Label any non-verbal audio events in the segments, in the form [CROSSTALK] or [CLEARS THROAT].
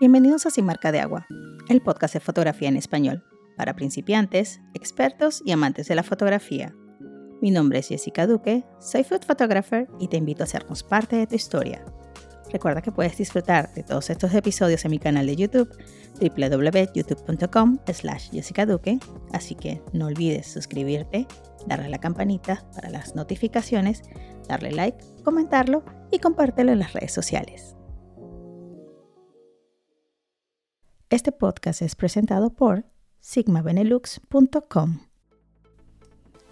Bienvenidos a Sin Marca de Agua, el podcast de fotografía en español, para principiantes, expertos y amantes de la fotografía. Mi nombre es Jessica Duque, soy food photographer y te invito a hacernos parte de tu historia. Recuerda que puedes disfrutar de todos estos episodios en mi canal de YouTube www.youtube.com slash Jessica Duque, así que no olvides suscribirte, darle a la campanita para las notificaciones, darle like, comentarlo y compártelo en las redes sociales. Este podcast es presentado por sigmabenelux.com.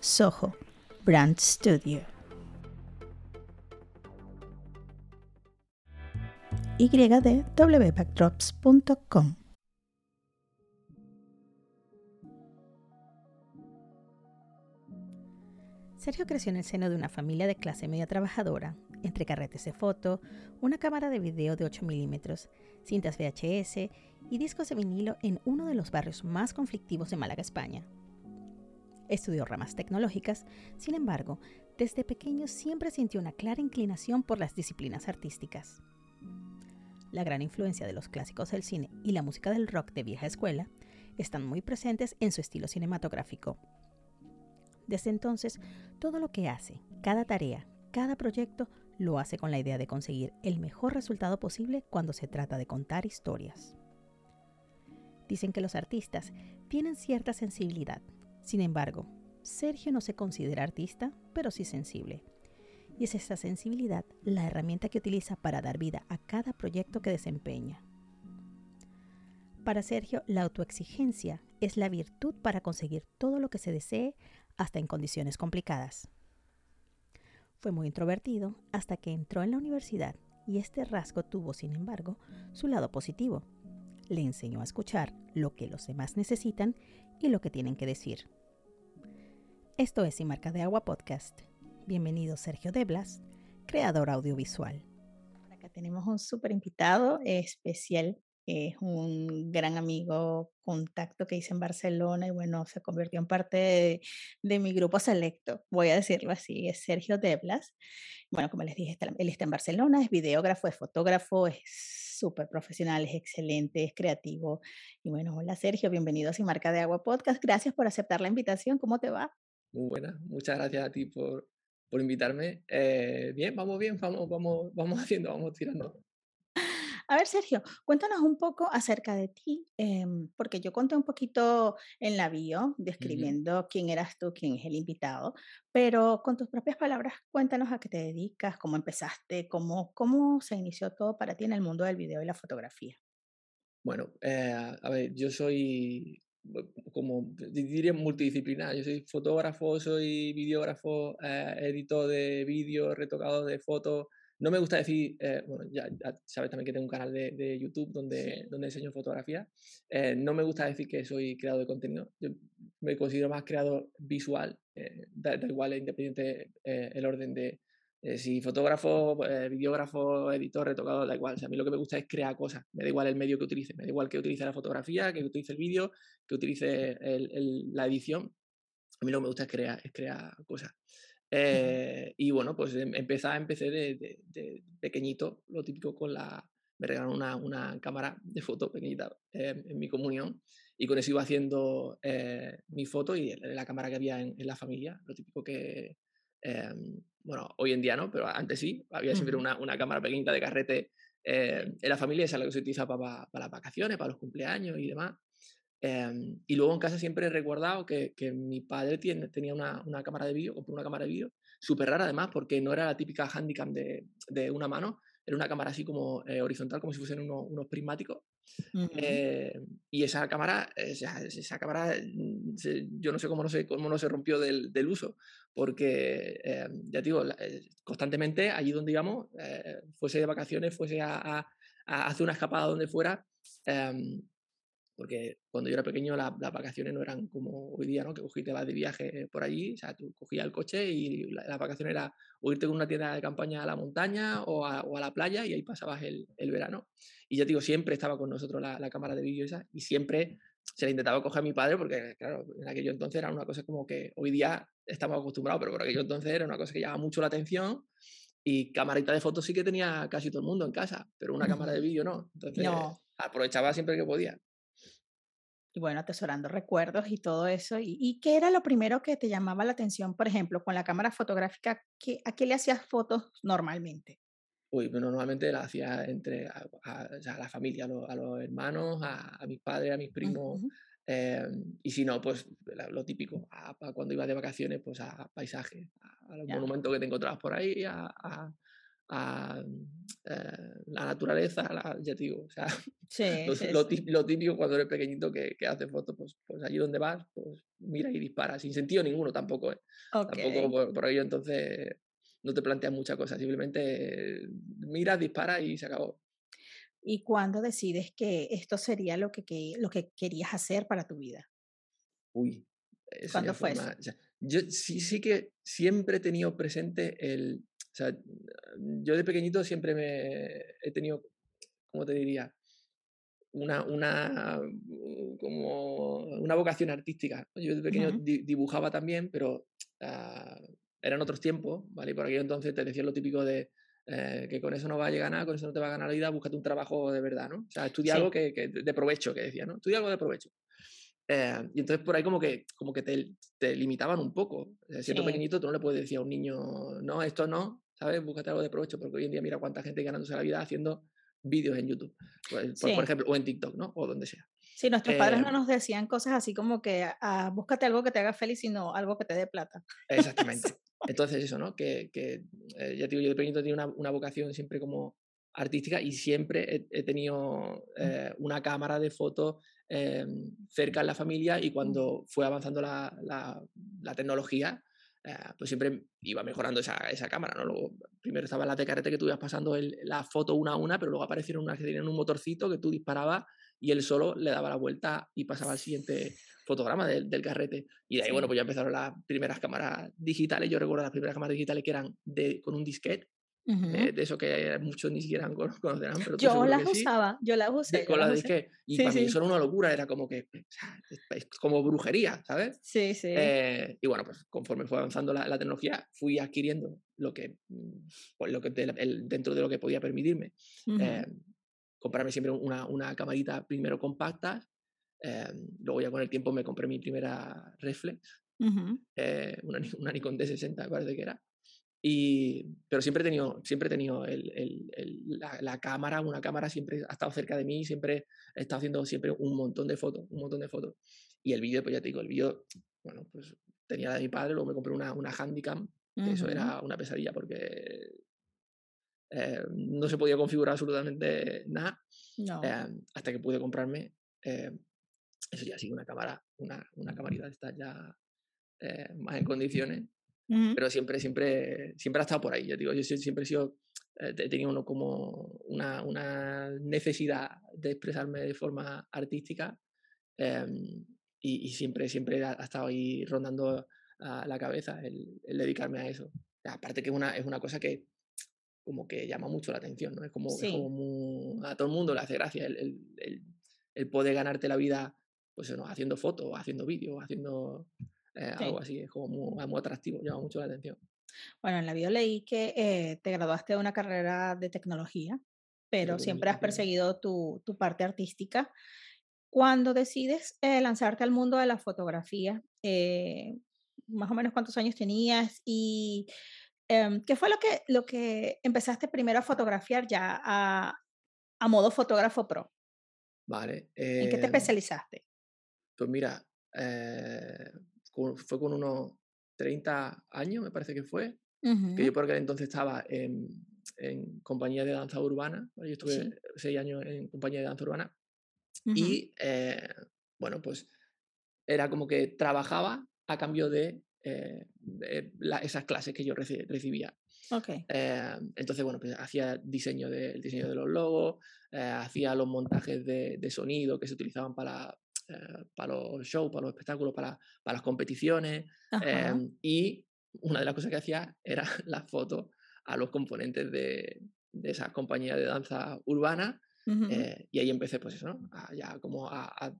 Soho Brand Studio. ydwbackdrops.com. Sergio creció en el seno de una familia de clase media trabajadora, entre carretes de foto, una cámara de video de 8 milímetros, cintas VHS y discos de vinilo en uno de los barrios más conflictivos de Málaga, España. Estudió ramas tecnológicas, sin embargo, desde pequeño siempre sintió una clara inclinación por las disciplinas artísticas. La gran influencia de los clásicos del cine y la música del rock de vieja escuela están muy presentes en su estilo cinematográfico. Desde entonces, todo lo que hace, cada tarea, cada proyecto, lo hace con la idea de conseguir el mejor resultado posible cuando se trata de contar historias. Dicen que los artistas tienen cierta sensibilidad. Sin embargo, Sergio no se considera artista, pero sí sensible. Y es esta sensibilidad la herramienta que utiliza para dar vida a cada proyecto que desempeña. Para Sergio, la autoexigencia es la virtud para conseguir todo lo que se desee hasta en condiciones complicadas. Fue muy introvertido hasta que entró en la universidad y este rasgo tuvo, sin embargo, su lado positivo. Le enseñó a escuchar lo que los demás necesitan y lo que tienen que decir. Esto es Sin Marca de Agua Podcast. Bienvenido Sergio Deblas, creador audiovisual. Acá tenemos un súper invitado especial es un gran amigo, contacto que hice en Barcelona y bueno, se convirtió en parte de, mi grupo selecto, voy a decirlo así, es Sergio Deblas. Bueno, como les dije, él está en Barcelona, es videógrafo, es fotógrafo, es súper profesional, es excelente, es creativo. Y bueno, hola Sergio, bienvenido a Sin Marca de Agua Podcast, gracias por aceptar la invitación, ¿cómo te va? Muy buena, muchas gracias a ti por, por invitarme. Eh, bien, vamos bien, vamos, vamos, [LAUGHS] vamos haciendo, vamos tirando. A ver, Sergio, cuéntanos un poco acerca de ti, em, porque yo conté un poquito en la bio, describiendo quién eras tú, quién es el invitado, pero con tus propias palabras, cuéntanos a qué te dedicas, cómo empezaste, cómo, cómo se inició todo para ti en el mundo del video y la fotografía. Bueno, eh, a ver, yo soy como diría multidisciplinar. Yo soy fotógrafo, soy videógrafo, eh, editor de vídeo, retocado de fotos, no me gusta decir, eh, bueno, ya, sabes también que tengo un canal de, YouTube donde, donde enseño fotografía. Eh, no me gusta decir que soy creador de contenido. Yo me considero más creador visual. Eh, da, igual, es independiente el orden de si fotógrafo, videógrafo, editor, retocador, da igual. a mí lo que me gusta es crear cosas. Me da igual el medio que utilice. Me da igual que utilice la fotografía, que utilice el vídeo, que utilice la edición. A mí lo que me gusta es crear, es crear cosas. Eh, y bueno, pues em, empecé, empecé de, de, pequeñito, lo típico con la... Me regalaron una, una cámara de foto pequeñita em, en mi comunión y con eso iba haciendo eh, mi foto y la cámara que había en, la familia, lo típico que, em, bueno, hoy en día no, pero antes sí, había siempre una, una cámara pequeñita de carrete en la familia, esa es la que se utiliza para, para, las vacaciones, para los cumpleaños y demás. Em, y luego en casa siempre he recordado que, que mi padre tiene, tenía una, una, cámara de vídeo, compró una cámara de vídeo, súper rara además, porque no era la típica handicam de, de una mano, era una cámara así como eh, horizontal, como si fuesen unos, unos prismáticos. Eh, y esa cámara, esa, esa cámara, mm, yo no sé cómo no se, cómo no se rompió del, del uso, porque eh, ya digo, constantemente allí donde íbamos, fuese de vacaciones, fuese a, a, a, hacer una escapada donde fuera, em, porque cuando yo era pequeño las vacaciones no eran como hoy día, ¿no? Que cogí te vas de viaje por allí, o sea, tú cogías el coche y la, la vacación era o irte con una tienda de campaña a la montaña o a, o a la playa y ahí pasabas el, el, verano. Y ya digo, siempre estaba con nosotros la, la, cámara de vídeo esa y siempre se la intentaba coger a mi padre porque, claro, en aquello entonces era una cosa como que hoy día estamos acostumbrados, pero por aquello entonces era una cosa que llamaba mucho la atención Y camarita de fotos sí que tenía casi todo el mundo en casa, pero una cámara de [LAUGHS] vídeo no. Entonces No. aprovechaba siempre que podía. Y bueno, atesorando recuerdos y todo eso. ¿Y, y qué era lo primero que te llamaba la atención, por ejemplo, con la cámara fotográfica? ¿qué- ¿A qué le hacías fotos normalmente? Uy, pero normalmente la hacía entre a, a- o sea, a la familia, a, los, a los hermanos, a, mis padres, a mis primos. Ujú. eh, y si no, pues lo típico, cuando iba de vacaciones, pues a paisajes, a, a los Ya. monumentos que te encontrabas por ahí, a, a- a, eh, la naturaleza, la- ya te digo, o sea, [LAUGHS] Sí, lo, sí, lo sí. tí- lo típico cuando eres pequeñito que, que haces fotos, pues, pues allí donde vas, pues mira y dispara, sin sentido ninguno tampoco, ¿eh? Tampoco Ok. por, por ello entonces no te planteas muchas cosas, simplemente miras, disparas y se acabó. ¿Y cuándo decides que esto sería lo que, que- lo que querías hacer para tu vida? Uy, eso ¿Cuándo fue eso? o sea, yo sí, sí que siempre he tenido presente el. O sea, yo de pequeñito siempre me he tenido, ¿cómo te diría? Una, una, uh, como una vocación artística. Yo de pequeño Ujú. di- dibujaba también, pero ah, eran otros tiempos, ¿vale? Y por aquello entonces te decían lo típico de eh, que con eso no va a llegar nada, con eso no te va a ganar la vida, búscate un trabajo de verdad, ¿no? O sea, estudia Sí, algo que, que de provecho, que decía, ¿no? Estudia algo de provecho. Eh, y entonces por ahí como que, como que te, te limitaban un poco. Eh, Siendo sí, pequeñito tú no le puedes decir a un niño, no, esto no, ¿sabes? Búscate algo de provecho, porque hoy en día mira cuánta gente ganándose la vida haciendo vídeos en YouTube, pues, por, por sí. ejemplo, o en TikTok, ¿no? O donde sea. Sí, nuestros padres Eh, no nos decían cosas así como que ah, búscate algo que te haga feliz, sino algo que te dé plata. exactamente. [LAUGHS] Entonces eso, ¿no? Que, que eh, ya te digo, yo de pequeñito tenía una, una vocación siempre como artística y siempre he, he tenido Mm, eh, una cámara de fotos eh, cerca en la familia y mm, cuando fue avanzando la, la- la tecnología, eh, pues siempre iba mejorando esa, esa cámara, ¿no? Luego, primero estaba la de carrete que tú ibas pasando el- la foto una a una, pero luego aparecieron unas que tenían un motorcito que tú disparabas y él solo le daba la vuelta y pasaba al siguiente fotograma del, del carrete. Y de ahí, bueno, Sí. pues ya empezaron las primeras cámaras digitales. Yo recuerdo las primeras cámaras digitales que eran de, con un disquete, Ujú. eh, de eso que muchos ni siquiera cono- conocerán, pero Yo las que sí. usaba, yo las de- usé, yo con la las de. Y Sí, para mí sí, eso era una locura, era como que, o sea, es, como brujería, ¿sabes? sí, sí. Eh, y bueno, pues conforme fue avanzando la, la tecnología, fui adquiriendo lo que, mm, pues lo que de- el- dentro de lo que podía permitirme. Ujú. eh, comprarme siempre una, una camarita primero compacta, eh, luego ya con el tiempo me compré mi primera reflex, Ujú. eh, una, Ni- una Nikon D60 me parece que era. Y, pero siempre he tenido, siempre he tenido el- el- el- la, la cámara, una cámara siempre ha estado cerca de mí, siempre he estado haciendo siempre un montón de fotos, un montón de fotos. Y el vídeo, pues ya te digo, el vídeo, bueno, pues tenía la de mi padre, luego me compré una, una Handycam, que eso era una pesadilla porque eh, no se podía configurar absolutamente nada No. eh, hasta que pude comprarme, eh, eso ya sí, una cámara, una, una camarita estas ya eh, más en condiciones, Ujú. pero siempre, siempre, siempre ha estado por ahí. Yo digo, yo sie- siempre he sido, eh, he tenido uno como una, una necesidad de expresarme de forma artística em, y, y siempre, siempre ha, ha estado ahí rondando a la cabeza el, el dedicarme a eso. Aparte que es una, es una cosa que como que llama mucho la atención, ¿no? Es como, es como Sí, muy- a todo el mundo le hace gracia el, el- el- poder ganarte la vida, pues eso, haciendo fotos, haciendo vídeos, haciendo eh, algo sí. así, es como muy, muy atractivo, llama mucho la atención. Bueno, en la bio leí que eh, te graduaste de una carrera de tecnología, pero siempre has perseguido tu, tu parte artística. Cuando decides eh, lanzarte al mundo de la fotografía, eh, más o menos cuántos años tenías y em, qué fue lo que, lo que empezaste primero a fotografiar ya a, a modo fotógrafo pro. Vale, ¿En qué te em, especializaste? pues mira, eh, con- fue con unos 30 años, me parece que fue, que Ujú, yo por aquel entonces estaba en, en compañía de danza urbana, yo estuve Sí. seis años en compañía de danza urbana ujú, y eh, bueno, pues era como que trabajaba a cambio de, eh, de la- esas clases que yo reci- recibía. Ok. Eh, entonces, bueno, pues hacía diseño de, el diseño de los logos, eh, hacía los montajes de, de sonido que se utilizaban para, eh, para los shows, para los espectáculos, para, para las competiciones. Eh, y una de las cosas que hacía era [LAUGHS] las fotos a los componentes de, de esa compañía de danza urbana. ujú, eh, y ahí empecé, pues eso, ¿no? A ya como a, a-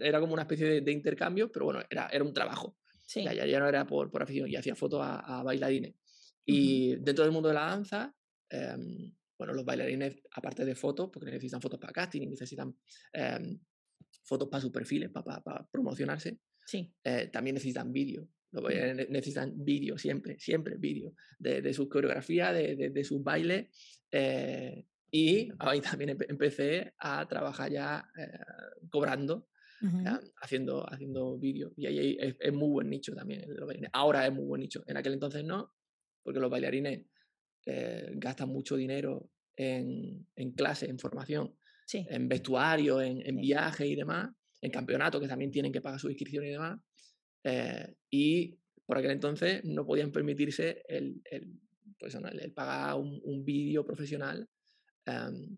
era como una especie de, de intercambio, pero bueno, era, era un trabajo. Sí. Ya, ya, ya no era por, por afición, y hacía fotos a, bailarines. Y dentro del mundo de la danza, em, bueno, los bailarines, aparte de fotos, porque necesitan fotos para casting, necesitan em, fotos para sus perfiles, para, promocionarse, sí. Eh, también necesitan vídeo. Bailarines necesitan vídeo, siempre, siempre vídeo, de, de, su coreografía, de, de, sus bailes. Eh, y ahí también empecé a trabajar ya eh, cobrando, haciendo, haciendo vídeos. Y ahí es, muy buen nicho también. Ahora es muy buen nicho. En aquel entonces no, porque los bailarines gastan mucho dinero en, en clase, en formación, en vestuario, en, en viajes y demás, en campeonatos que también tienen que pagar su inscripción y demás. Eh, y por aquel entonces no podían permitirse el, el, pues, el pagar un, un vídeo profesional em,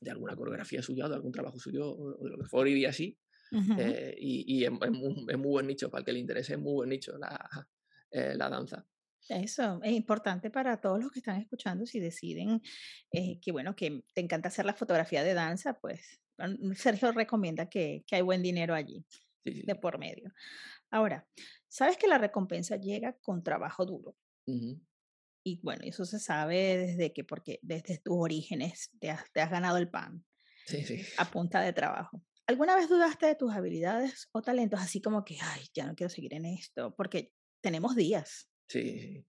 de alguna coreografía suya o de algún trabajo suyo o, de lo que fuera y así. Eh, y, y es, muy, es, muy, buen nicho, para el que le interese, es muy buen nicho la, la danza. Eso es importante para todos los que están escuchando si deciden eh, que, bueno, que te encanta hacer la fotografía de danza, pues Sergio recomienda que, que hay buen dinero allí, de por medio. Ahora, sabes que la recompensa llega con trabajo duro. Y bueno, eso se sabe desde que, porque desde tus orígenes te has, te has ganado el pan a punta de trabajo. ¿Alguna vez dudaste de tus habilidades o talentos así como que, ay, ya no quiero seguir en esto? Porque tenemos días Sí.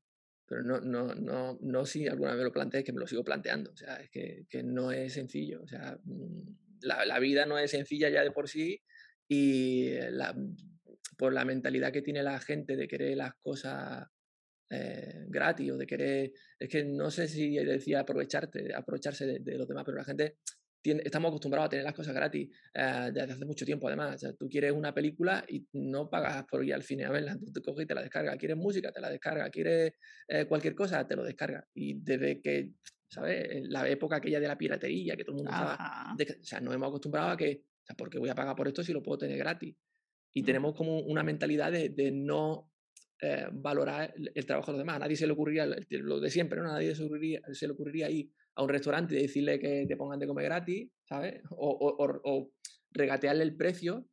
Pero no, no, no, no si alguna vez lo planteé, que me lo sigo planteando. O sea, es que, que no es sencillo. O sea, mm, la, la, vida no es sencilla ya de por sí y la, por la mentalidad que tiene la gente de querer las cosas eh, gratis o de querer, es que no sé si decía aprovecharte, aprovecharse de, de, los demás, pero la gente estamos acostumbrados a tener las cosas gratis eh, desde hace mucho tiempo, además. O sea, tú quieres una película y no pagas por ir al cine a verla, tú te coges y te la descargas. Quieres música, te la descarga. Quieres eh, cualquier cosa, te lo descarga. Y desde que, ¿sabes? La época aquella de la piratería, que todo el mundo estaba. o sea, nos hemos acostumbrado a que, o sea, ¿por qué voy a pagar por esto si lo puedo tener gratis? Y mm. tenemos como una mentalidad de, de no eh, valorar el, trabajo de los demás. A nadie se le ocurriría lo de siempre, ¿no? A nadie se, ocurriría, se le ocurriría ir a un restaurante y decirle que te pongan de comer gratis, ¿sabes? O, regatearle el precio.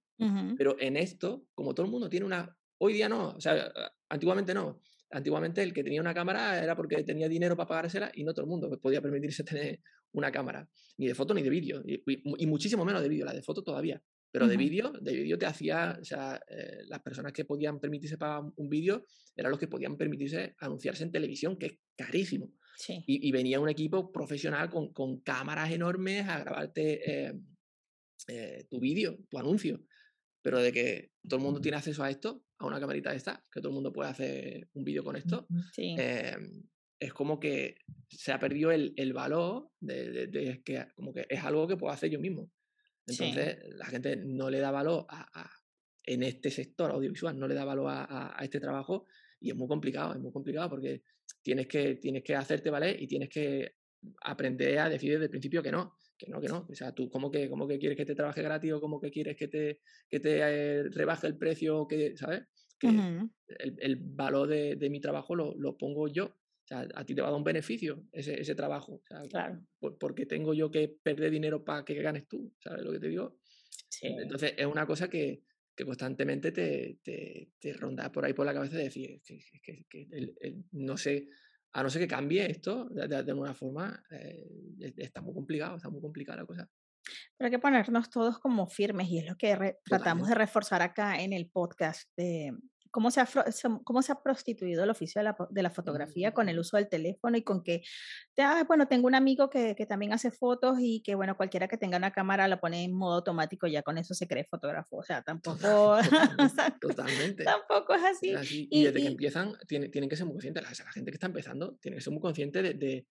Pero en esto, como todo el mundo tiene una... Hoy día no, o sea, antiguamente no. Antiguamente el que tenía una cámara era porque tenía dinero para pagársela y no todo el mundo podía permitirse [LAUGHS] tener una cámara, ni de foto ni de vídeo, y, muchísimo menos de vídeo, la de foto todavía. Pero de vídeo, de vídeo te hacía, o sea, eh, las personas que podían permitirse pagar un vídeo eran los que podían permitirse anunciarse en televisión, que es carísimo. Y, venía un equipo profesional con, con cámaras enormes a grabarte eh, eh, tu vídeo, tu anuncio. Pero de que todo el mundo tiene acceso a esto, a una camarita de esta, que todo el mundo puede hacer un vídeo con esto, eh, es como que se ha perdido el, el valor de, de, que como que es algo que puedo hacer yo mismo. Entonces la gente no le da valor a, en este sector audiovisual, no le da valor a, a, este trabajo y es muy complicado, es muy complicado porque tienes que, tienes que hacerte valer y tienes que aprender a decir desde el principio que no, que no, que no. O sea, tú, ¿cómo que, cómo que quieres que te trabaje gratis o cómo que quieres que te, que te eh, rebaje el precio? Que, ¿Sabes? Que el, el, valor de, de, mi trabajo lo, lo, pongo yo. O sea, a ti te va a dar un beneficio ese, ese trabajo. O sea, claro. porque tengo yo que perder dinero para que ganes tú. ¿Sabes lo que te digo? Sí. Entonces, es una cosa que, que constantemente te, te, te, ronda por ahí por la cabeza de decir que, que, que el, no sé, a no ser que cambie esto de, de, alguna forma, eh, está muy complicado, está muy complicada la cosa. Pero hay que ponernos todos como firmes y es lo que tratamos de reforzar acá en el podcast de, cómo se ha, cómo se ha prostituido el oficio de la, de la fotografía con el uso del teléfono y con que, ah, bueno, tengo un amigo que, que, también hace fotos y que, bueno, cualquiera que tenga una cámara la pone en modo automático, ya con eso se cree fotógrafo. O sea, tampoco, [LAUGHS] totalmente. tampoco es así. Y, desde que empiezan, tienen, tienen que ser muy conscientes, la, la gente que está empezando tiene que ser muy consciente de, de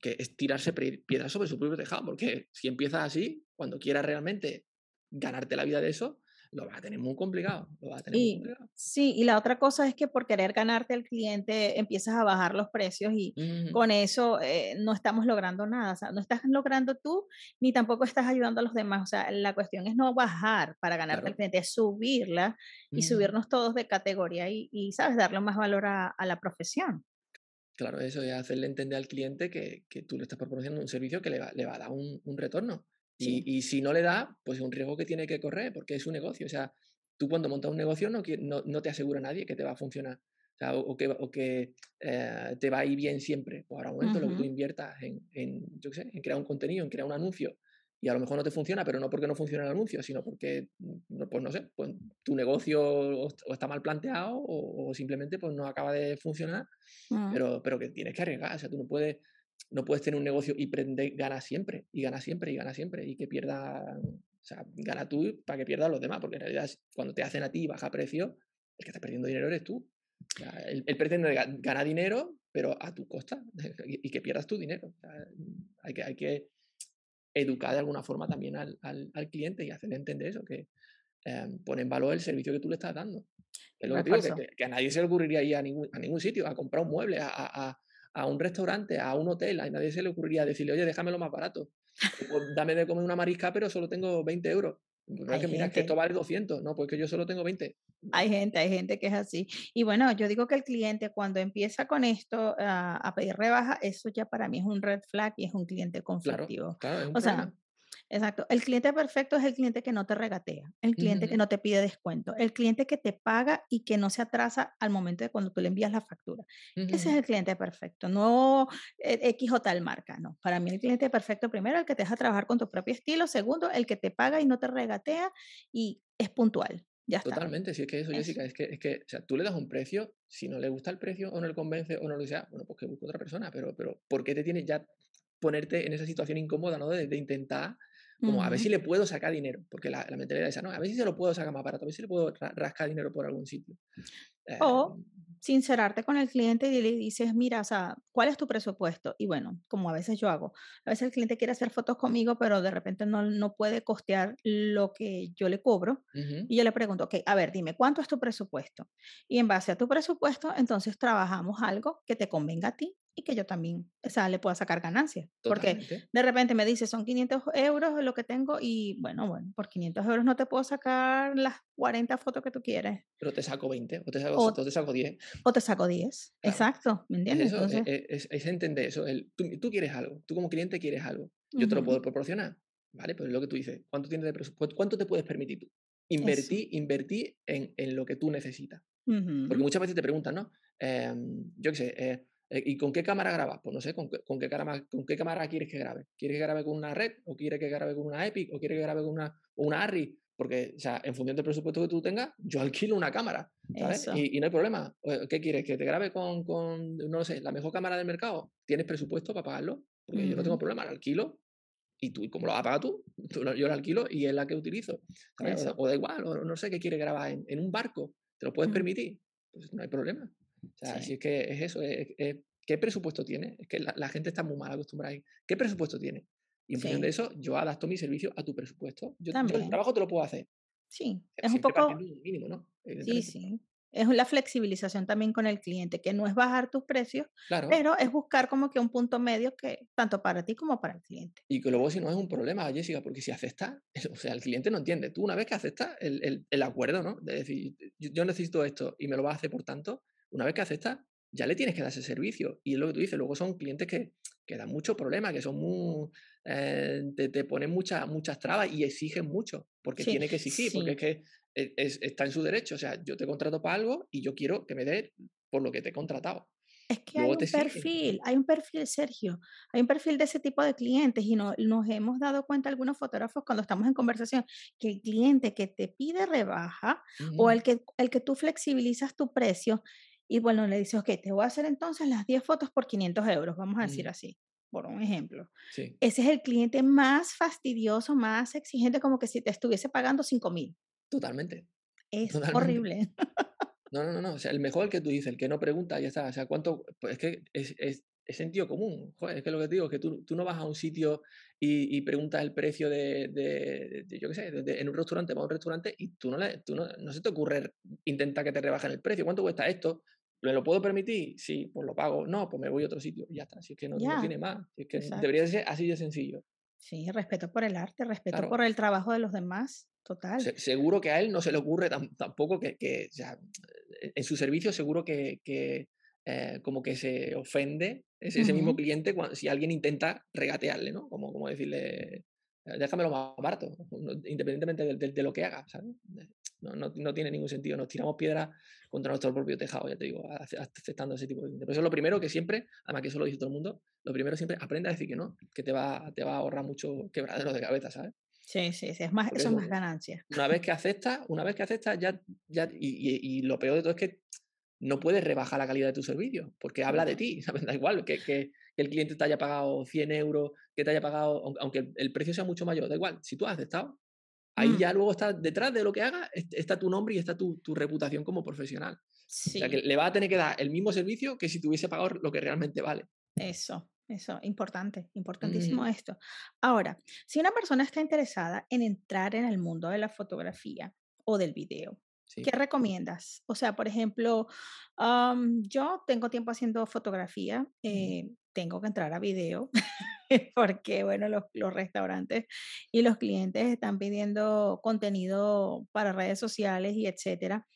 que es tirarse piedras sobre su propio tejado, porque si empiezas así, cuando quieras realmente ganarte la vida de eso, lo vas a tener muy complicado. Lo vas a tener y, muy complicado. Sí, y la otra cosa es que por querer ganarte al cliente empiezas a bajar los precios y con eso eh, no estamos logrando nada. O sea, no estás logrando tú ni tampoco estás ayudando a los demás. O sea, la cuestión es no bajar para ganarte claro. al cliente, es subirla y subirnos todos de categoría y, y, ¿sabes? Darle más valor a, a la profesión. Claro, eso es hacerle entender al cliente que, que, tú le estás proporcionando un servicio que le va, le va a dar un, un retorno. Y, si no le da, pues es un riesgo que tiene que correr porque es un negocio. O sea, tú cuando montas un negocio no, no, no te asegura nadie que te va a funcionar. o, que, o que eh, te va a ir bien siempre. Pues ahora un momento lo que tú inviertas en, en, yo qué sé, en crear un contenido, en crear un anuncio, y a lo mejor no te funciona, pero no porque no funcione el anuncio, sino porque, pues no sé, pues tu negocio o, está mal planteado o, simplemente pues no acaba de funcionar, mm. pero, pero que tienes que arriesgar, o sea, tú no puedes, no puedes tener un negocio y prender, gana siempre, y gana siempre, y gana siempre, y que pierda, o sea, gana tú para que pierdan los demás, porque en realidad cuando te hacen a ti baja precio, el que está perdiendo dinero eres tú. El él, pretende ganar dinero, pero a tu costa, [LAUGHS] y, que pierdas tu dinero. hay que... Hay que educar de alguna forma también al, al, cliente y hacerle entender eso, que eh, pone en valor el servicio que tú le estás dando. Es lo que, digo, que, a nadie se le ocurriría ir a ningún, a ningún sitio, a comprar un mueble, a, a, a, un restaurante, a un hotel, a nadie se le ocurriría decirle, oye, déjamelo más barato. Pues dame de comer una marisca, pero solo tengo 20 euros. Que mira que esto vale 200, no, pues que yo solo tengo 20. Hay gente, hay gente que es así. Y bueno, yo digo que el cliente cuando empieza con esto a pedir rebaja, eso ya para mí es un red flag y es un cliente conflictivo. Claro, o sea, Exacto. El cliente perfecto es el cliente que no te regatea, el cliente que no te pide descuento, el cliente que te paga y que no se atrasa al momento de cuando tú le envías la factura. Ese es el cliente perfecto, no eh, X o tal marca, no. Para mí el cliente perfecto, primero, el que te deja trabajar con tu propio estilo, segundo, el que te paga y no te regatea y es puntual. Ya Totalmente, si es que eso, Jessica, es que, es que o sea, tú le das un precio, si no le gusta el precio o no le convence o no lo sea, bueno, pues que busque otra persona, pero, pero ¿por qué te tienes ya ponerte en esa situación incómoda, ¿no? de intentar como a ver si le puedo sacar dinero, porque la, la mentalidad es esa, ¿no? A ver si se lo puedo sacar más barato, a ver si le puedo rascar dinero por algún sitio. o em, sincerarte con el cliente y le dices, mira, o sea, ¿cuál es tu presupuesto? Y bueno, como a veces yo hago, a veces el cliente quiere hacer fotos conmigo, pero de repente no, no puede costear lo que yo le cobro. Y yo le pregunto, ok, a ver, dime, ¿cuánto es tu presupuesto? Y en base a tu presupuesto, entonces trabajamos algo que te convenga a ti y que yo también, o sea, le pueda sacar ganancias. Porque de repente me dice, son 500 euros lo que tengo y bueno, bueno, por 500 euros no te puedo sacar las 40 fotos que tú quieres. Pero te saco 20 o te saco, o, te saco 10. O te saco 10, exacto, ¿me entiendes? Es, eso, e, es, es, entender eso, el, tú, tú, quieres algo, tú como cliente quieres algo, yo te lo puedo proporcionar, ¿vale? Pues es lo que tú dices, ¿cuánto tienes de presupuesto? ¿Cuánto te puedes permitir tú? Invertir, invertir en, en, lo que tú necesitas. Porque muchas veces te preguntan, ¿no? Em, yo qué sé, eh, ¿Y con qué cámara grabas? Pues no sé, ¿con qué, con qué, cámara, ¿con qué cámara quieres que grabe? ¿Quieres que grabe con una Red? ¿O quieres que grabe con una Epic? ¿O quieres que grabe con una, una ARRI? Porque, o sea, en función del presupuesto que tú tengas, yo [LAUGHS] alquilo una cámara, ¿sabes? Y, no hay problema. ¿Qué quieres? ¿Que te grabe con, con, no sé, la mejor cámara del mercado? ¿Tienes presupuesto para pagarlo? Porque yo no tengo problema, la alquilo y tú, ¿cómo lo vas a pagar tú? [LAUGHS] yo la alquilo y es la que utilizo. O, da igual, o no sé qué quieres grabar en, en un barco, ¿te lo puedes permitir? Pues no hay problema. O sea, así es que es eso, es, ¿Qué presupuesto tiene? Es que la, gente está muy mal acostumbrada ahí. ¿Qué presupuesto tiene? Y en función de eso, yo adapto mi servicio a tu presupuesto. Yo, el trabajo te lo puedo hacer. Sí, es un poco... mínimo, ¿no? Sí, sí. Es la flexibilización también con el cliente, que no es bajar tus precios, pero es buscar como que un punto medio que tanto para ti como para el cliente. Y que luego si no es un problema, Jessica, porque si aceptas, [LAUGHS] o sea, el cliente no entiende. Tú una vez que aceptas el, el, acuerdo, ¿no? De decir, yo necesito esto y me lo vas a hacer por tanto, una vez que aceptas, ya le tienes que dar ese servicio. Y es lo que tú dices, luego son clientes que, que dan mucho problema, que son muy, eh, te, ponen muchas muchas trabas y exigen mucho, porque tiene que exigir, porque es que e, está en su derecho. O sea, yo te contrato para algo y yo quiero que me dé por lo que te he contratado. Es que hay un perfil, hay un perfil, Sergio, hay un perfil de ese tipo de clientes y no, nos hemos dado cuenta algunos fotógrafos cuando estamos en conversación que el cliente que te pide rebaja o el que, el que tú flexibilizas tu precio y bueno, le dices, ok, te voy a hacer entonces las 10 fotos por 500 euros, vamos a decir así, por un ejemplo. Ese es el cliente más fastidioso, más exigente, como que si te estuviese pagando 5 mil. Totalmente. Es horrible. No, no, no, o sea, el mejor el que tú dices, el que no pregunta, ya está. O sea, ¿cuánto? Pues es que es, es, sentido común. Joder, es que lo que te digo es que tú, tú no vas a un sitio y, y preguntas el precio de, de, yo qué sé, en un restaurante, vas a un restaurante y tú no, le, tú no, no se te ocurre intentar que te rebajen el precio. ¿Cuánto cuesta esto? ¿Me lo puedo permitir? Sí, pues lo pago. No, pues me voy a otro sitio. Y ya está. Si es que no, tiene más. es que debería ser así de sencillo. Sí, respeto por el arte, respeto por el trabajo de los demás. Total. seguro que a él no se le ocurre tampoco que, sea, en su servicio seguro que, que eh, como que se ofende ese, ese mismo cliente cuando, si alguien intenta regatearle, ¿no? Como, como decirle, déjamelo más barato, independientemente de, lo que haga, ¿sabes? No, no, tiene ningún sentido, nos tiramos piedras contra nuestro propio tejado, ya te digo, aceptando ese tipo de Por eso lo primero que siempre, además que eso lo dice todo el mundo, lo primero siempre aprende a decir que no, que te va, te va a ahorrar mucho quebradero de cabeza, ¿sabes? Sí, sí, sí, es más, eso, es más ganancia. Una vez que aceptas, una vez que aceptas, ya, ya y, y, lo peor de todo es que no puedes rebajar la calidad de tu servicio, porque habla de ti, [LAUGHS] ¿sabes? Da igual que, que, el cliente te haya pagado 100 euros, que te haya pagado, aunque el precio sea mucho mayor, da igual, si tú has aceptado, ahí mm. ya luego está detrás de lo que haga, está tu nombre y está tu, tu reputación como profesional. O sea, que le va a tener que dar el mismo servicio que si tuviese pagado lo que realmente vale. Eso, eso, importante, importantísimo esto. Ahora, si una persona está interesada en entrar en el mundo de la fotografía o del video, ¿qué recomiendas? O sea, por ejemplo, yo tengo tiempo haciendo fotografía, eh, tengo que entrar a video. [LAUGHS] porque, bueno, los, los, restaurantes y los clientes están pidiendo contenido para redes sociales y etcétera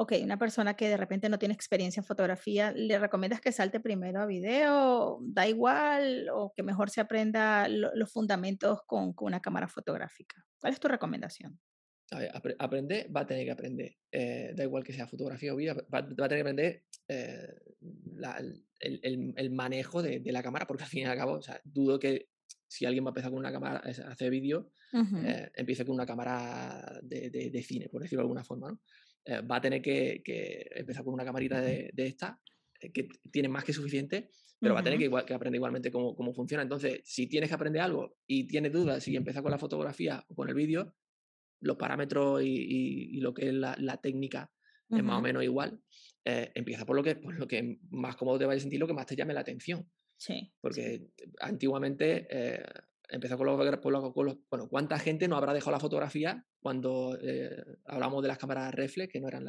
ok, una persona que de repente no tiene experiencia en fotografía, ¿le recomiendas que salte primero a video? ¿Da igual? ¿O que mejor se aprenda los fundamentos con, una cámara fotográfica? ¿Cuál es tu recomendación? Aprender, va a tener que aprender. Eh, da igual que sea fotografía o video, va, a tener que aprender eh, el, manejo de, la cámara, porque al fin y al cabo, o sea, dudo que si alguien va a empezar con una cámara a hacer vídeo, eh, empiece con una cámara de, de, cine, por decirlo de alguna forma. ¿no? Va a tener que, empezar con una camarita de, esta, que tiene más que suficiente, pero va a tener que, igual, que aprender igualmente cómo, cómo, funciona. Entonces, si tienes que aprender algo y tienes dudas si empieza con la fotografía o con el vídeo, los parámetros y, lo que es la, técnica es más o menos igual. Eh, empieza por lo, que, por lo que más cómodo te vaya a sentir, lo que más te llame la atención. Sí. Porque antiguamente empezó con los, Bueno, ¿cuánta gente no habrá dejado la fotografía cuando eh, hablamos de las cámaras reflex, que no eran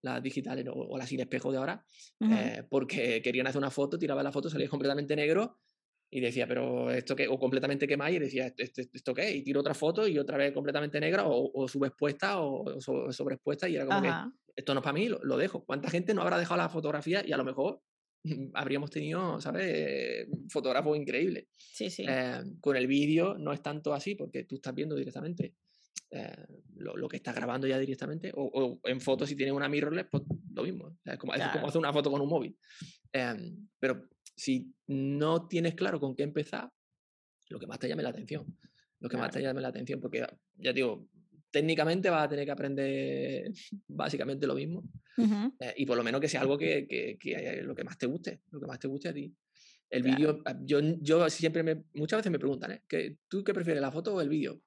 las digitales o, las sin espejo de ahora? Eh, porque querían hacer una foto, tiraban la foto, salía completamente negro y decía, pero esto qué, o completamente quemado y decía, ¿esto, esto qué? Y tiro otra foto y otra vez completamente negra o, o subexpuesta o, sobreexpuesta y era como que esto no es para mí, lo, lo, dejo. ¿Cuánta gente no habrá dejado la fotografía y a lo mejor [LAUGHS] habríamos tenido, ¿sabes? Fotógrafos increíbles. Sí, sí. Eh, con el vídeo no es tanto así porque tú estás viendo directamente eh, lo, que estás grabando ya directamente. O, en fotos, si tienes una mirrorless, pues lo mismo. Es como, hacer una foto con un móvil. Em, pero si no tienes claro con qué empezar, lo que más te llame la atención. Lo que más te llame la atención, porque ya digo, técnicamente vas a tener que aprender [LAUGHS] básicamente lo mismo. Eh, y por lo menos que sea algo que, que, lo que más te guste, lo que más te guste a ti. El vídeo, ah, yo, yo siempre me, muchas veces me preguntan, ¿eh? ¿Que, ¿tú qué prefieres, la foto o el vídeo?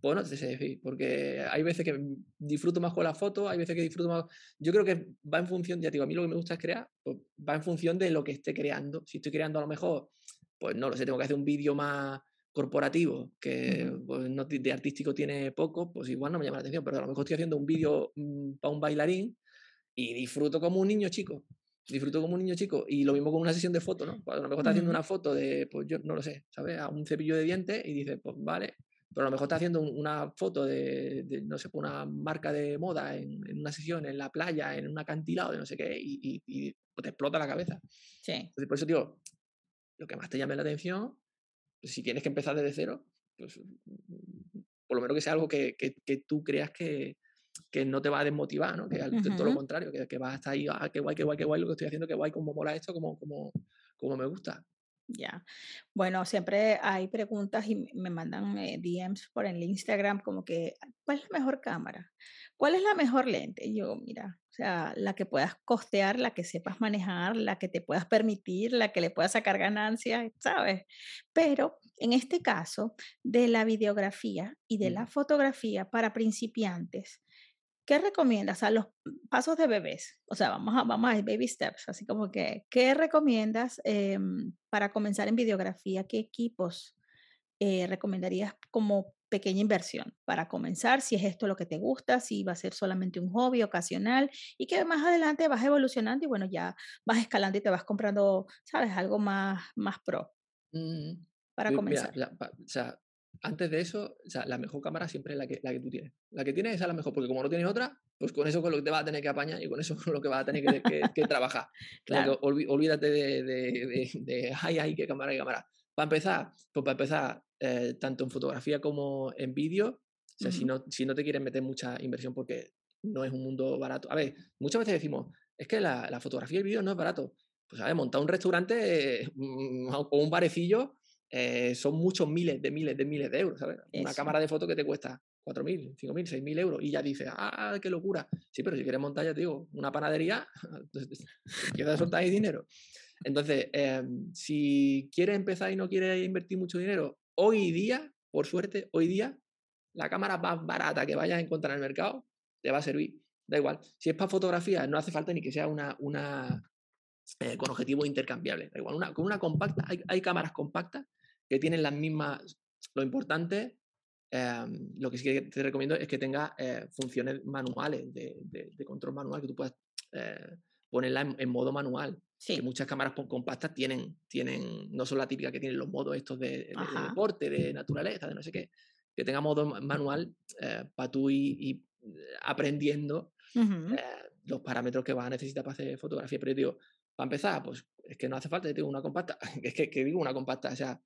Pues no te sé decir, porque hay veces que disfruto más con la foto, hay veces que disfruto más. Yo creo que va en función, ya digo, a mí lo que me gusta es crear, pues va en función de lo que esté creando. Si estoy creando a lo mejor, pues no lo sé, tengo que hacer un vídeo más, corporativo, que pues, no, de artístico tiene poco, pues igual no me llama la atención, pero a lo mejor estoy haciendo un vídeo mm, para un bailarín y disfruto como un niño chico. Disfruto como un niño chico. Y lo mismo con una sesión de fotos, ¿no? Pues, a lo mejor está haciendo una foto de, pues yo no lo sé, ¿sabes? A un cepillo de dientes y dice, pues vale. Pero a lo mejor está haciendo una foto de, no sé, una marca de moda en, una sesión en la playa, en un acantilado de no sé qué, y, y, te explota la cabeza. Sí. Entonces, por eso digo, lo que más te llame la atención pues, si tienes que empezar desde cero, pues por lo menos que sea algo que, que, tú creas que, que, no te va a desmotivar, ¿no? Que todo lo contrario, que, que vas a estar ahí, ah, qué guay, qué guay, qué guay lo que estoy haciendo, qué guay, cómo mola esto, cómo, cómo, cómo me gusta. Ya. Bueno, siempre hay preguntas y me mandan eh, DMs por el Instagram como que, ¿cuál es la mejor cámara? ¿Cuál es la mejor lente? Y yo, mira, o sea, la que puedas costear, la que sepas manejar, la que te puedas permitir, la que le puedas sacar ganancia, ¿sabes? Pero en este caso de la videografía y de la fotografía para principiantes, ¿qué recomiendas a los pasos de bebés? O sea, vamos a, vamos a baby steps, así como que, ¿qué recomiendas em, para comenzar en videografía? ¿Qué equipos eh, recomendarías como pequeña inversión para comenzar, si es esto lo que te gusta, si va a ser solamente un hobby ocasional y que más adelante vas evolucionando y bueno, ya vas escalando y te vas comprando, ¿sabes? Algo más, más pro mm, para comenzar. o sea, antes de eso, o sea, la mejor cámara siempre es la que, la que tú tienes. La que tienes es la mejor, porque como no tienes otra, pues con eso con lo que te vas a tener que apañar y con eso [LAUGHS] con lo que vas a tener que, que, trabajar. [LAUGHS] olvídate de, de, de, ay, ay, qué cámara, qué cámara. Para empezar, pues para empezar, eh, tanto en fotografía como en vídeo, o sea, si, Ujú. no, si no te quieres meter mucha inversión porque no es un mundo barato. A ver, muchas veces decimos, es que la, la fotografía y el vídeo no es barato. Pues a ver, montar un restaurante eh, [LAUGHS] o un barecillo eh, son muchos miles de miles de miles de euros, ¿sabes? Una cámara de foto que te cuesta 4.000, 5.000, 6.000 euros y ya dices, ¡ah, qué locura! Sí, pero si quieres montar, ya te digo, una panadería, [LAUGHS] a soltar ahí dinero. Entonces, em, si quieres empezar y no quieres invertir mucho dinero, hoy día, por suerte, hoy día, la cámara más barata que vayas a encontrar en el mercado te va a servir. Da igual. Si es para fotografía, no hace falta ni que sea una, una eh, con objetivos intercambiables. Da igual. Una, con una compacta, hay, hay cámaras compactas que tienen las mismas. Lo importante, em, lo que sí que te recomiendo es que tenga eh, funciones manuales, de, de- de control manual, que tú puedas eh, ponerla en, en modo manual. Que Sí. muchas cámaras compactas tienen, tienen, no son la típica que tienen los modos estos de, de- deporte, de naturaleza, de no sé qué, que tenga modo ma- manual para tú ir, ir, eh, aprendiendo Ujú. eh, los parámetros que vas a necesitar para hacer fotografía. Pero yo digo, para empezar, pues es que no hace falta, yo tengo una compacta. [LAUGHS] Es que, que digo una compacta, o sea,